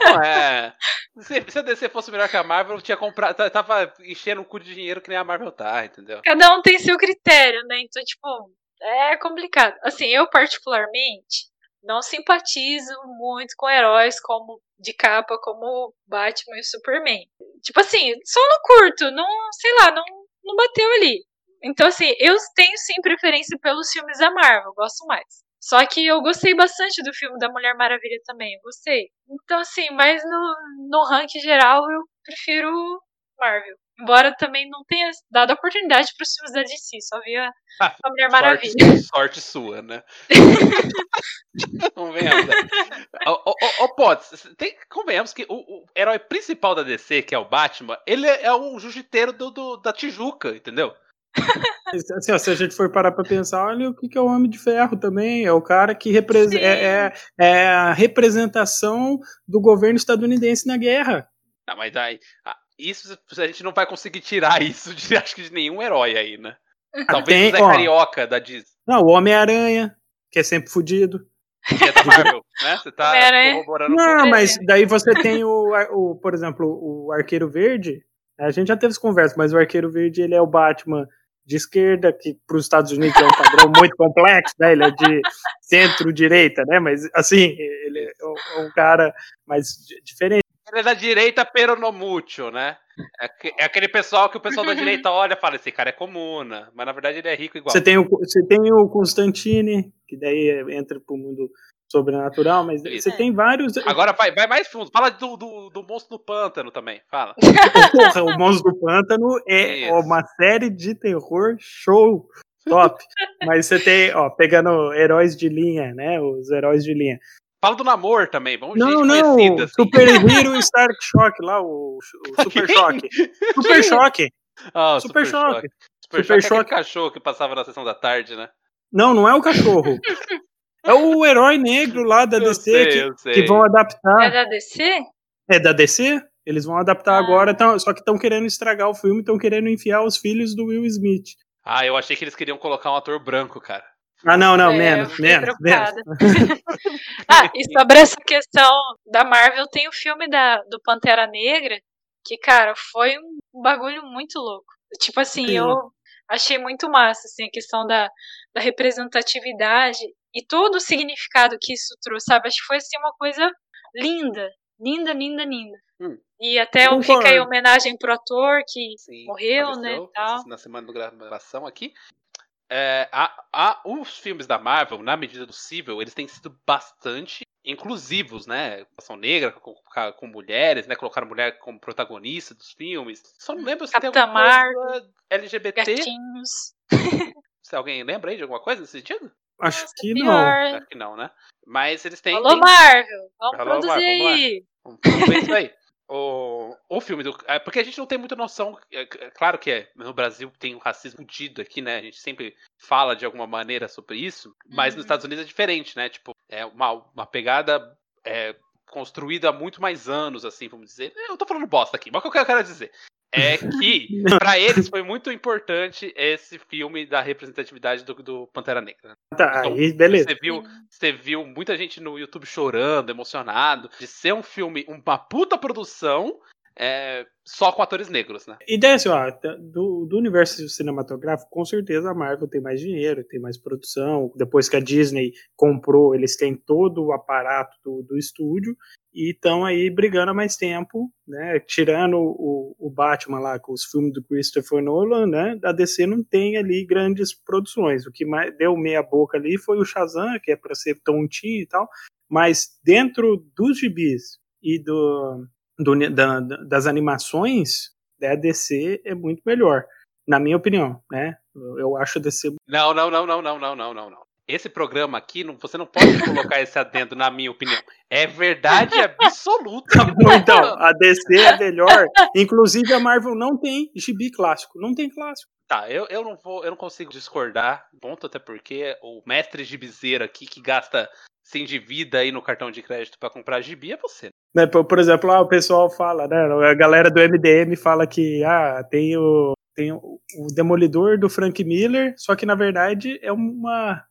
Não, é. Se, se a DC fosse melhor que a Marvel, eu tinha comprado. Tava enchendo o cu de dinheiro que nem a Marvel tá, entendeu? Cada um tem seu critério, né? Então, tipo, é complicado. Assim, eu particularmente não simpatizo muito com heróis como de capa como Batman e Superman. Tipo assim, só no curto, não, sei lá, não, não bateu ali. Então, assim, eu tenho sim preferência pelos filmes da Marvel, gosto mais. Só que eu gostei bastante do filme da Mulher Maravilha também, eu gostei. Então, assim, mas no, no ranking geral eu prefiro Marvel. Embora também não tenha dado oportunidade para os filmes da DC, só via ah, a Mulher Maravilha. Sorte, sorte sua, né? convenhamos. Ô, ô, ô Potts, tem, convenhamos que o, o, herói principal da DC, que é o Batman, ele é, é um jiu-jiteiro do, do, da Tijuca, entendeu? Assim, ó, se a gente for parar pra pensar, olha o que é o Homem de Ferro também. É o cara que repre é, é, é, a representação do governo estadunidense na guerra. Ah, mas daí, isso a gente não vai conseguir tirar isso de acho que de nenhum herói aí, né? Talvez Tem, o Zé ó, Carioca da Disney. Não, o Homem-Aranha, que é sempre fudido. Que é da Marvel, né? Você tá corroborando Não, um mas daí você tem o, o, por exemplo, o Arqueiro Verde, A gente já teve essa conversa, mas o Arqueiro Verde ele é o Batman de esquerda, que para os Estados Unidos é um padrão muito complexo, né? Ele é de centro-direita, né? Mas assim, ele é um, é cara mais diferente. Ele é da direita peronomútil, né? É, é aquele pessoal que o pessoal da direita olha e fala: esse cara é comuna, mas na verdade ele é rico igual. Você tem o, você tem o Constantine, que daí entra pro mundo sobrenatural, mas Isso. você tem vários. Agora vai, vai mais fundo. Fala do, do, do monstro do pântano também. Fala. Porra, o monstro do pântano é Isso. uma série de terror show. Top. mas você tem, ó, pegando heróis de linha, né? Os heróis de linha. Fala do namoro também, vamos Não, não, assim. Super Hero Stark Shock lá, o, o Super Choque. Super Choque. Ah, Super, Super Choque. Super, Super Choque é cachorro que passava na sessão da tarde, né? Não, não é o cachorro. É o herói negro lá da DC sei, que, que, vão adaptar. É da DC? É da DC? Eles vão adaptar ah. agora, tão, só que estão querendo estragar o filme, estão querendo enfiar os filhos do Will Smith. Ah, eu achei que eles queriam colocar um ator branco, cara. Ah, não, não, é, menos, menos, menos. ah, e sobre essa questão da Marvel, tem o filme da, do Pantera Negra, que, cara, foi um bagulho muito louco. Tipo assim, Sim. eu achei muito massa, assim, a questão da, da representatividade e todo o significado que isso trouxe, sabe? Acho que foi, assim, uma coisa linda, linda, linda, linda. Hum. E até Concordo. fica aí homenagem pro ator que Sim, morreu, né, tal. Na semana de gravação aqui. É, a, a, os filmes da Marvel, na medida do possível, eles têm sido bastante inclusivos, né? Ação negra com, com, mulheres, né? Colocaram mulher como protagonista dos filmes. Só não lembro se Capitã tem alguma Marvel, LGBT. Gatinhos. Se alguém lembra aí de alguma coisa nesse sentido? Acho que não. Acho que não, né? Mas eles têm. Alô. Marvel! Vamos Alô, produzir Marvel, aí! Vamos, vamos ver isso aí. o, o filme do. É, porque a gente não tem muita noção. É, é, claro que é, no Brasil tem o um racismo fudido aqui, né? A gente sempre fala de alguma maneira sobre isso, mas uhum. nos Estados Unidos é diferente, né? Tipo, é uma, uma pegada é, construída há muito mais anos, assim, vamos dizer. Eu tô falando bosta aqui, mas o que eu quero dizer? É que para eles foi muito importante esse filme da representatividade do, do Pantera Negra. Tá, então, aí beleza. Você viu, você viu muita gente no YouTube chorando, emocionado, de ser um filme, uma puta produção, é, só com atores negros, né? E desse, ó, do, do universo cinematográfico, com certeza a Marvel tem mais dinheiro, tem mais produção. Depois que a Disney comprou, eles têm todo o aparato do, do estúdio e estão aí brigando há mais tempo, né? Tirando o, o Batman lá com os filmes do Christopher Nolan, né? A DC não tem ali grandes produções. O que mais deu meia boca ali foi o Shazam, que é para ser tontinho e tal, mas dentro dos gibis e do, do da, das animações, a DC é muito melhor, na minha opinião, né? Eu acho a DC. Não, não, não, não, não, não, não, não esse programa aqui, não, você não pode colocar esse adendo, na minha opinião. É verdade absoluta. Tá então, a DC é melhor. Inclusive, a Marvel não tem gibi clássico. Não tem clássico. Tá, eu, eu não vou, eu não consigo discordar, ponto, até porque o mestre gibizeiro aqui que gasta sem de vida aí no cartão de crédito para comprar gibi é você. Né, por, por exemplo, o pessoal fala, né? A galera do MDM fala que ah, tem o, tem o, o Demolidor do Frank Miller, só que na verdade é uma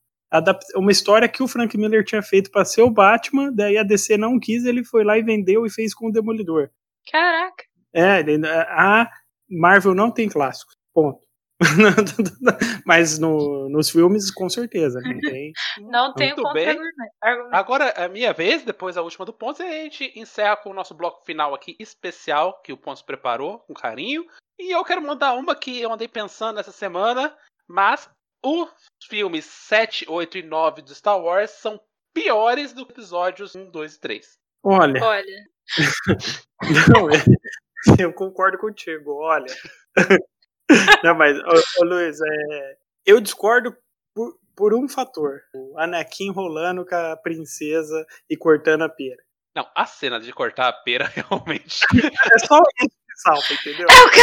uma história que o Frank Miller tinha feito para ser o Batman, daí a DC não quis, ele foi lá e vendeu e fez com o Demolidor. Caraca. É, a Marvel não tem clássicos, ponto. Mas no, nos filmes, com certeza, não tem. Não tem Muito bem. Agora, a minha vez, depois a última do Ponce, a gente encerra com o nosso bloco final aqui, especial, que o Ponce preparou com carinho. E eu quero mandar uma que eu andei pensando essa semana, mas os filmes 7, 8 e 9 do Star Wars são piores do que episódios 1, 2 e 3. Olha. Olha. Não, eu concordo contigo, olha. Não, mas, ô, ô Luiz, é, eu discordo por, por um fator. O Anakin rolando com a princesa e cortando a pera. Não, a cena de cortar a pera realmente. É só isso salta, entendeu? É o quê?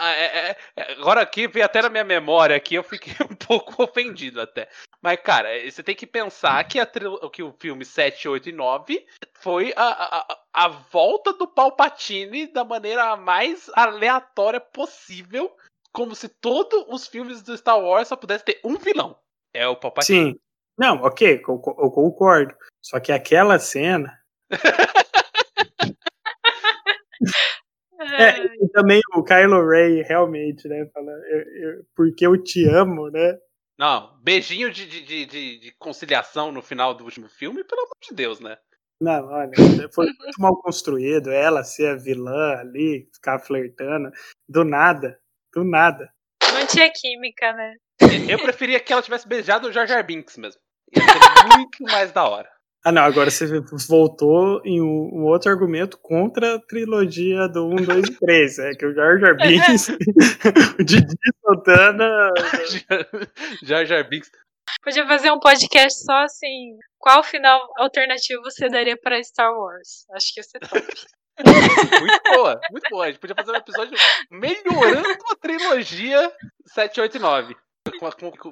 É, é, é, agora aqui, veio até na minha memória aqui, eu fiquei um pouco ofendido até. Mas, cara, você tem que pensar que, a, que o filme 7, 8 e 9 foi a, a, a volta do Palpatine da maneira mais aleatória possível, como se todos os filmes do Star Wars só pudessem ter um vilão. É o Palpatine. Sim. Não, ok, eu concordo. Só que aquela cena É, e também o Kylo Ray, realmente, né? Fala, eu, eu, porque eu te amo, né? Não, beijinho de, de, de, de, conciliação no final do último filme, pelo amor de Deus, né? Não, olha, foi muito mal construído. Ela ser a vilã ali, ficar flertando, do nada, do nada. Não tinha química, né? Eu preferia que ela tivesse beijado o Jar Jar Binks mesmo. Ia ser muito mais da hora. Ah, não, agora você voltou em um, um, outro argumento contra a trilogia do 1, 2 e 3. É que o Jar Jar Binks, o Didi Santana. Jar Jar Binks. Podia fazer um podcast só assim. Qual final alternativo você daria para Star Wars? Acho que ia ser top. muito boa, muito boa. A gente podia fazer um episódio melhorando a trilogia 7, 8 e 9.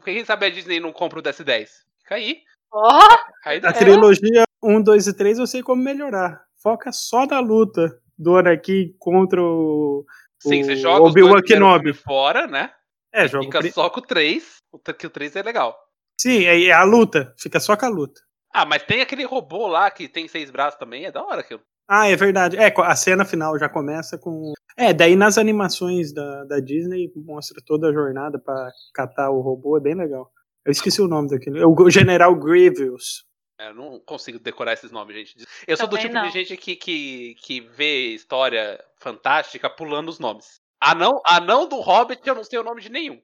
Quem sabe a Disney não compra o DS10? Fica aí. Oh, a trilogia 1, 2 e 3 eu sei como melhorar. Foca só na luta do Anakin contra o. Sim, você joga Obi-Wan Kenobi fora, né? É, joga Fica só com o 3, que o 3 é legal. Sim, é a luta, fica só com a luta. Ah, mas tem aquele robô lá que tem seis braços também, é da hora aquilo. Ah, é verdade. É, a cena final já começa com. É, daí nas animações da, da Disney mostra toda a jornada para catar o robô, é bem legal. Eu esqueci o nome daquele. O General Grievous. É, eu não consigo decorar esses nomes, gente. Eu sou do tipo não. de gente que, que, que vê história fantástica pulando os nomes. Anão, anão do Hobbit, eu não sei o nome de nenhum.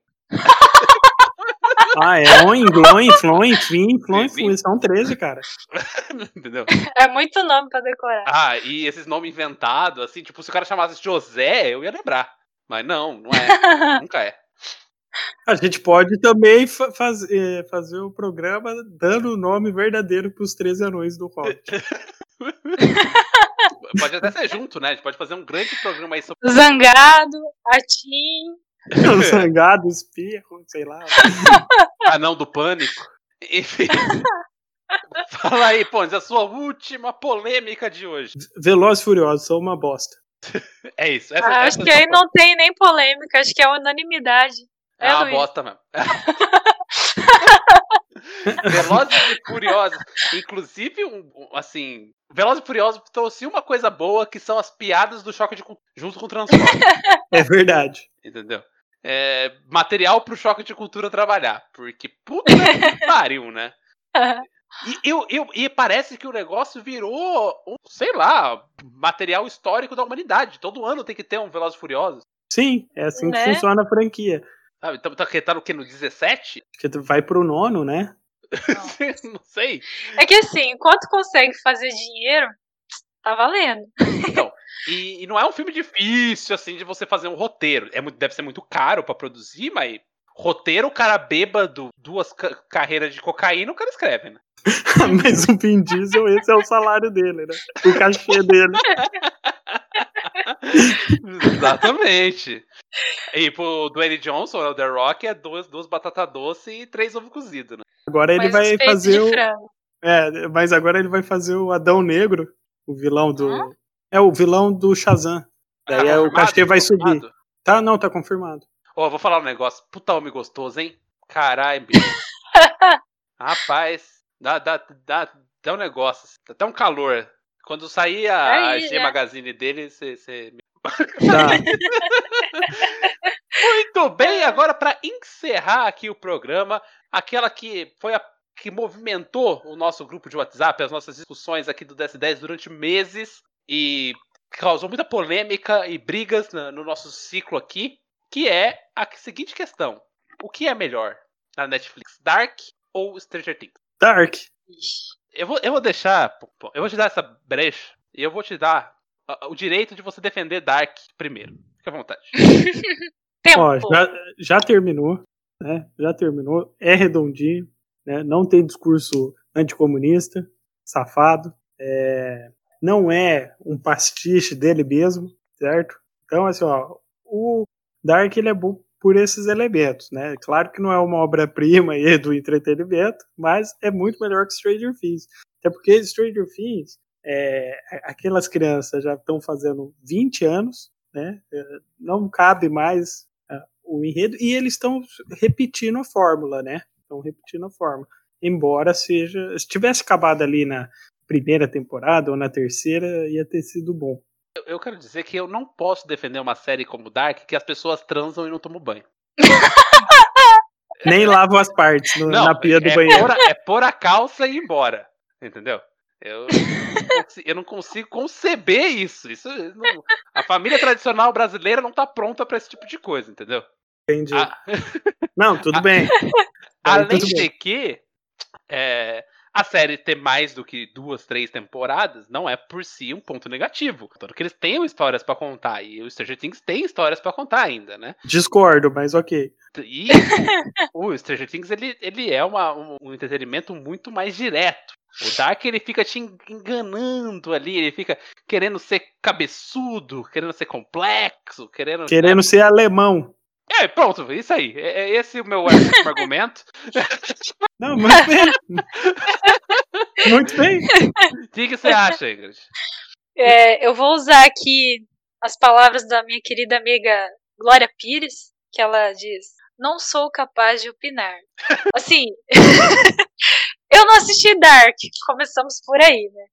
Ah, é Oin, Gloin, Floin, Fim, Floin, Fim, são 13, cara. Entendeu? É muito nome pra decorar. Ah, e esses nomes inventados, assim, tipo, se o cara chamasse José, eu ia lembrar. Mas não, não é. Nunca é. A gente pode também fa fazer, fazer o programa dando o nome verdadeiro para os 13 anões do Hobbit. pode até ser junto, né? A gente pode fazer um grande programa aí sobre. Zangado, Atim. Zangado, espirro, sei lá. Anão do pânico. Enfim. Fala aí, Pontes, a sua última polêmica de hoje. Veloz e Furioso são uma bosta. É isso. Essa, ah, acho essa que aí não tem nem polêmica, acho que é unanimidade. É, é uma bosta mesmo. Velozes e Furiosos. Inclusive, um, assim, Velozes e Furiosos trouxe uma coisa boa que são as piadas do choque de junto com o transporte. É verdade. Entendeu? É, material pro choque de cultura trabalhar. Porque puta que pariu, né? E, eu, eu, e parece que o negócio virou, um, sei lá, material histórico da humanidade. Todo ano tem que ter um Velozes e Furiosos. Sim, é assim né? que funciona a franquia. Sabe, então tá, tá no que? No 17? Que vai pro nono, né? Não. não sei. É que assim, enquanto consegue fazer dinheiro, tá valendo. Então, e, e, não é um filme difícil, assim, de você fazer um roteiro. É, deve ser muito caro para produzir, mas roteiro, o cara bêbado, duas ca carreiras de cocaína, o cara escreve, né? mas o Vin Diesel, esse é o salário dele, né? O cachê dele. Exatamente. E pro Dwayne Johnson, o The Rock, é duas, duas batatas doces e três ovos cozidos, né? Agora ele vai fazer o. É, mas agora ele vai fazer o Adão Negro, o vilão do. Hum? É o vilão do Shazam. Daí ah, é, o cachê vai subir. Tá, não, tá confirmado. Ó, oh, vou falar um negócio. Puta homem gostoso, hein? Caralho, bicho. Rapaz, dá, dá, dá, dá um negócio. Dá até um calor. Quando sair a, Aí, a G Magazine dele, você. Tá. Muito bem, agora para encerrar aqui o programa, aquela que foi a que movimentou o nosso grupo de WhatsApp, as nossas discussões aqui do DS10 durante meses e causou muita polêmica e brigas no nosso ciclo aqui, que é a seguinte questão: o que é melhor na Netflix, Dark ou Stranger Things? Dark. Eu vou, eu vou deixar. Eu vou te dar essa brecha. E eu vou te dar o direito de você defender Dark primeiro. Fique à vontade. Ó, já, já terminou, né? Já terminou. É redondinho, né? Não tem discurso anticomunista, safado. É, não é um pastiche dele mesmo, certo? Então, assim, ó, o Dark ele é bom por esses elementos, né? Claro que não é uma obra-prima do entretenimento, mas é muito melhor que Stranger Things. Até porque Stranger Things, é, aquelas crianças já estão fazendo 20 anos, né? É, não cabe mais uh, o enredo, e eles estão repetindo a fórmula, né? Estão repetindo a fórmula. Embora seja. Se tivesse acabado ali na primeira temporada ou na terceira, ia ter sido bom. Eu, eu quero dizer que eu não posso defender uma série como Dark que as pessoas transam e não tomam banho. Nem lavam as partes no, Não, na pia do é banheiro. Pôr a, é pôr a calça e ir embora. Entendeu? Eu, não consigo- eu não consigo conceber isso. isso não- a família tradicional brasileira não tá pronta pra esse tipo de coisa, entendeu? Entendi. A- Não, tudo bem. além tudo bem. de que é, a série ter mais do que duas, três temporadas não é por si um ponto negativo. Tanto que eles têm histórias pra contar. E o Stranger Things tem histórias pra contar ainda, né? Discordo, mas ok. E o Stranger Things ele, ele é uma- um, um entretenimento muito mais direto. O Dark ele fica te en- enganando ali, ele fica querendo ser cabeçudo, querendo ser complexo, querendo. Querendo ser alemão. É, pronto, isso aí. É, é esse o meu argumento. Não, muito bem. Muito bem. O que, que você acha, Ingrid? É, eu vou usar aqui as palavras da minha querida amiga Glória Pires, que ela diz: Não sou capaz de opinar. Assim, eu não assisti Dark, começamos por aí, né?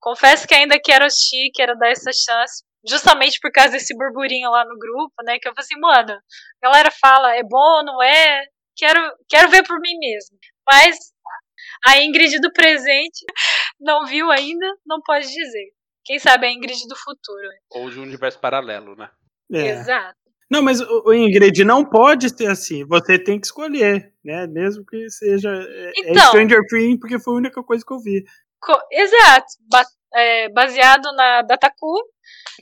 Confesso que ainda quero assistir, quero dar essa chance, justamente por causa desse burburinho lá no grupo, né? Que eu falei assim, mano, a galera fala, é bom, não é? Quero, quero ver por mim mesmo. Mas a Ingrid do presente não viu ainda, não pode dizer. Quem sabe a Ingrid do futuro. Ou de um universo paralelo, né? É. Exato. Não, mas o o Ingrid não pode ser assim. Você tem que escolher, né? Mesmo que seja é, é Então. Stranger Things, porque foi a única coisa que eu vi. Co- Exato. É, baseado na Dataku.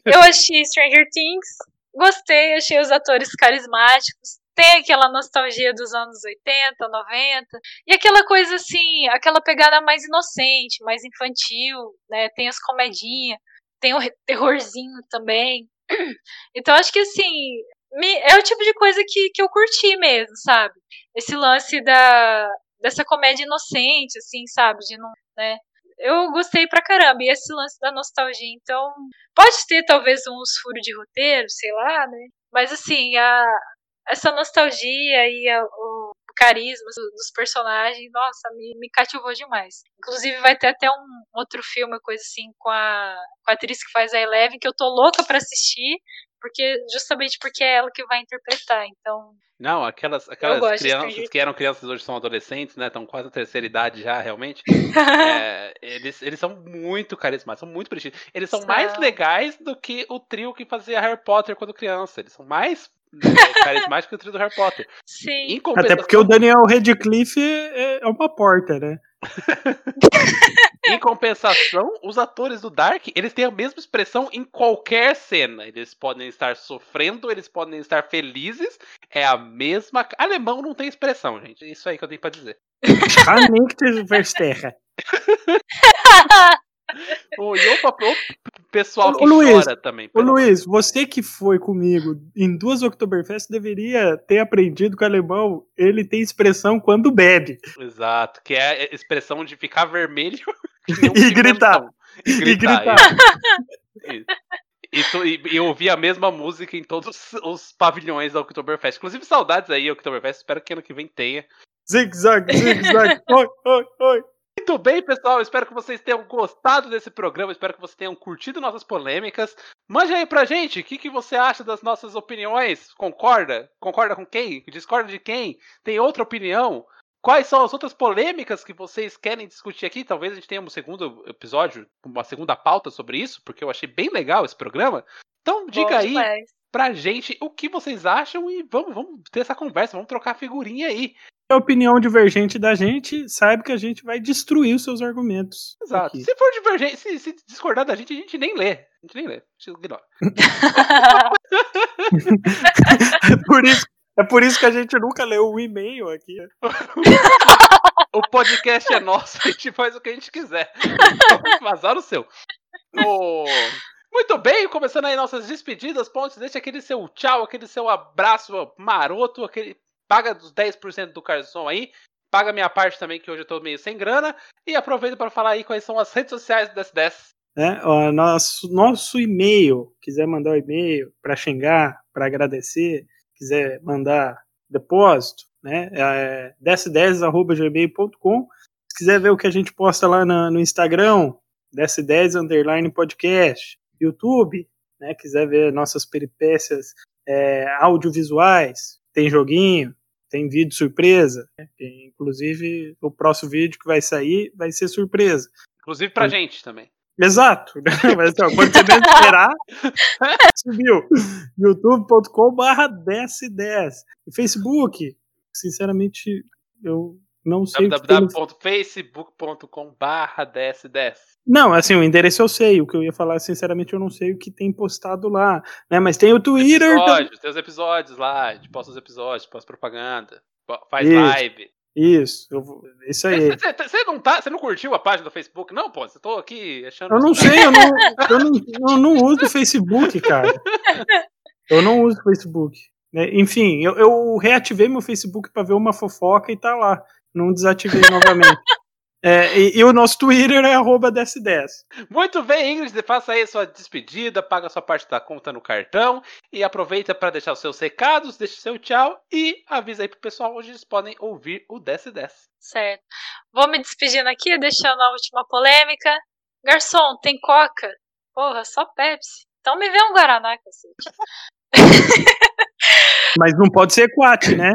Eu achei Stranger Things. Gostei, achei os atores carismáticos. Tem aquela nostalgia dos anos 80, 90. E aquela coisa assim, aquela pegada mais inocente, mais infantil, né? Tem as comedinhas, tem o terrorzinho também. Então acho que assim, é o tipo de coisa que, que eu curti mesmo, sabe? Esse lance da, dessa comédia inocente, assim, sabe? De não, né? Eu gostei pra caramba. E esse lance da nostalgia, então. Pode ter talvez uns furos de roteiro, sei lá, né? Mas assim, a, essa nostalgia e a- o carisma do- dos personagens, nossa, me, me cativou demais. Inclusive vai ter até um outro filme, coisa assim, com a, com a atriz que faz a Eleven, que eu tô louca pra assistir, porque justamente porque é ela que vai interpretar. Então, Não, aquelas, aquelas crianças que eram crianças hoje são adolescentes, né? Estão quase na terceira idade já, realmente. É, eles, eles são muito carismáticos, são muito preenchidos. Eles são mais São. legais do que o trio que fazia Harry Potter quando criança. Eles são mais é, carismáticos que o trio do Harry Potter. sim. Em Até compensação, porque o Daniel Radcliffe é uma porta, né? em compensação, os atores do Dark, eles têm a mesma expressão em qualquer cena. Eles podem estar sofrendo, eles podem estar felizes. É a mesma. Alemão não tem expressão, gente. É Isso aí que eu tenho pra dizer. O, e opa, o pessoal que ô, Luiz, chora também. Ô Luiz, você que foi comigo em duas Oktoberfest deveria ter aprendido que o alemão ele tem expressão quando bebe. Exato, que é a expressão de ficar vermelho E gritar. E E gritar. gritar. isso. E, tu- e- e ouvir a mesma música em todos os pavilhões da Oktoberfest. Inclusive, saudades aí, Oktoberfest. Espero que ano que vem tenha. Zig-zag, zig-zag. Oi, oi, oi. Muito bem, pessoal. Espero que vocês tenham gostado desse programa. Espero que vocês tenham curtido nossas polêmicas. Mande aí pra gente o que, que você acha das nossas opiniões. Concorda? Concorda com quem? Discorda de quem? Tem outra opinião? Quais são as outras polêmicas que vocês querem discutir aqui? Talvez a gente tenha um segundo episódio, uma segunda pauta sobre isso, porque eu achei bem legal esse programa. Então diga Bom aí demais. pra gente o que vocês acham e vamos, vamos ter essa conversa, vamos trocar figurinha aí. A opinião divergente da gente, saiba que a gente vai destruir os seus argumentos. Exato. aqui. Se for divergente, se, se discordar da gente, a gente nem lê. A gente nem lê. A gente ignora. É por isso, é por isso que a gente nunca leu o e-mail aqui. O podcast é nosso, a gente faz o que a gente quiser. Vazar o seu. O- Muito bem, começando aí nossas despedidas, pontos. Deixa aquele seu tchau, aquele seu abraço maroto, aquele. Paga dos 10% do Carson aí. Paga minha parte também, que hoje eu tô meio sem grana. E aproveita para falar aí quais são as redes sociais do DS10. né? Ó, nosso, nosso e-mail, quiser mandar um e-mail para xingar, para agradecer, quiser mandar depósito, né? É ds10@gmail.com. Se quiser ver o que a gente posta lá na- no Instagram, ds10 underline podcast, YouTube, né, quiser ver nossas peripécias é, audiovisuais, tem joguinho, tem vídeo surpresa. Né, inclusive, o próximo vídeo que vai sair vai ser surpresa. Inclusive pra gente também. Exato. Mas, então, quando você deve esperar, subiu. youtube.com/barra 1010. Facebook, sinceramente, eu não sei. www.facebook.com/barra 1010. Não, assim, o endereço eu sei. O que eu ia falar, sinceramente, eu não sei o que tem postado lá. Né? Mas tem o Twitter. Episódios, tem os episódios lá, a gente posta os episódios, posta propaganda, faz Isso. live. Isso, eu, isso aí. Você não, tá, não curtiu a página do Facebook? Não, pô, você tô aqui achando. Eu não sei, eu não, eu não, eu não uso o Facebook, cara. Eu não uso o Facebook. Né? Enfim, eu, eu reativei meu Facebook para ver uma fofoca e tá lá. Não desativei novamente. É, e, e, o nosso Twitter é arroba DS10. Muito bem, Ingrid, faça aí a sua despedida, paga a sua parte da conta no cartão e aproveita para deixar os seus recados, deixe seu tchau e avisa aí pro pessoal onde eles podem ouvir o DS10. Certo. Vou me despedindo aqui, deixando a última polêmica. Garçom, tem coca? Porra, só Pepsi. Então me vê um Guaraná, cacete. Mas não pode ser Quat, né?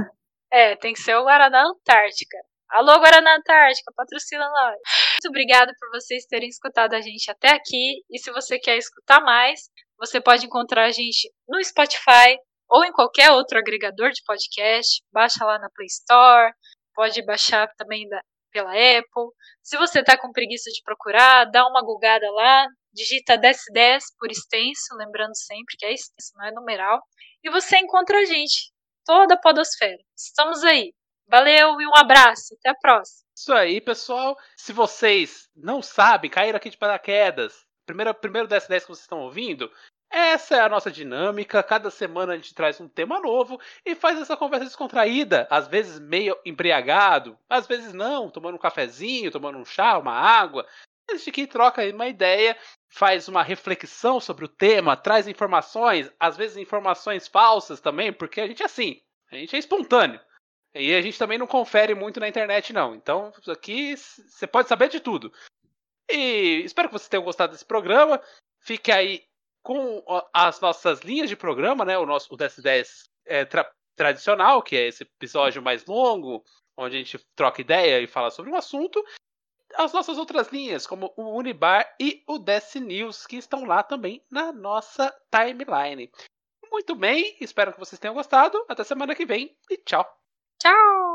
É, tem que ser o Guaraná Antártica. Alô, Guaraná Antártica, patrocina nós. Muito obrigada por vocês terem escutado a gente até aqui. E se você quer escutar mais, você pode encontrar a gente no Spotify ou em qualquer outro agregador de podcast. Baixa lá na Play Store, pode baixar também da, pela Apple. Se você está com preguiça de procurar, dá uma gulgada lá, digita 1010 por extenso, lembrando sempre que é extenso, não é numeral. E você encontra a gente, toda a Podosfera. Estamos aí. Valeu e um abraço. Até a próxima. Isso aí, pessoal. Se vocês não sabem, caíram aqui de paraquedas. Primeiro, primeiro 10 10 que vocês estão ouvindo. Essa é a nossa dinâmica. Cada semana a gente traz um tema novo e faz essa conversa descontraída. Às vezes meio embriagado, às vezes não, tomando um cafezinho, tomando um chá, uma água. A gente aqui troca uma ideia, faz uma reflexão sobre o tema, traz informações, às vezes informações falsas também, porque a gente é assim, a gente é espontâneo. E a gente também não confere muito na internet, não. Então, aqui você pode saber de tudo. E espero que vocês tenham gostado desse programa. Fique aí com as nossas linhas de programa, né? O nosso o DS10 é, tra tradicional, que é esse episódio mais longo, onde a gente troca ideia e fala sobre um assunto. As nossas outras linhas, como o Unibar e o DS News, que estão lá também na nossa timeline. Muito bem, espero que vocês tenham gostado. Até semana que vem e tchau! Ciao。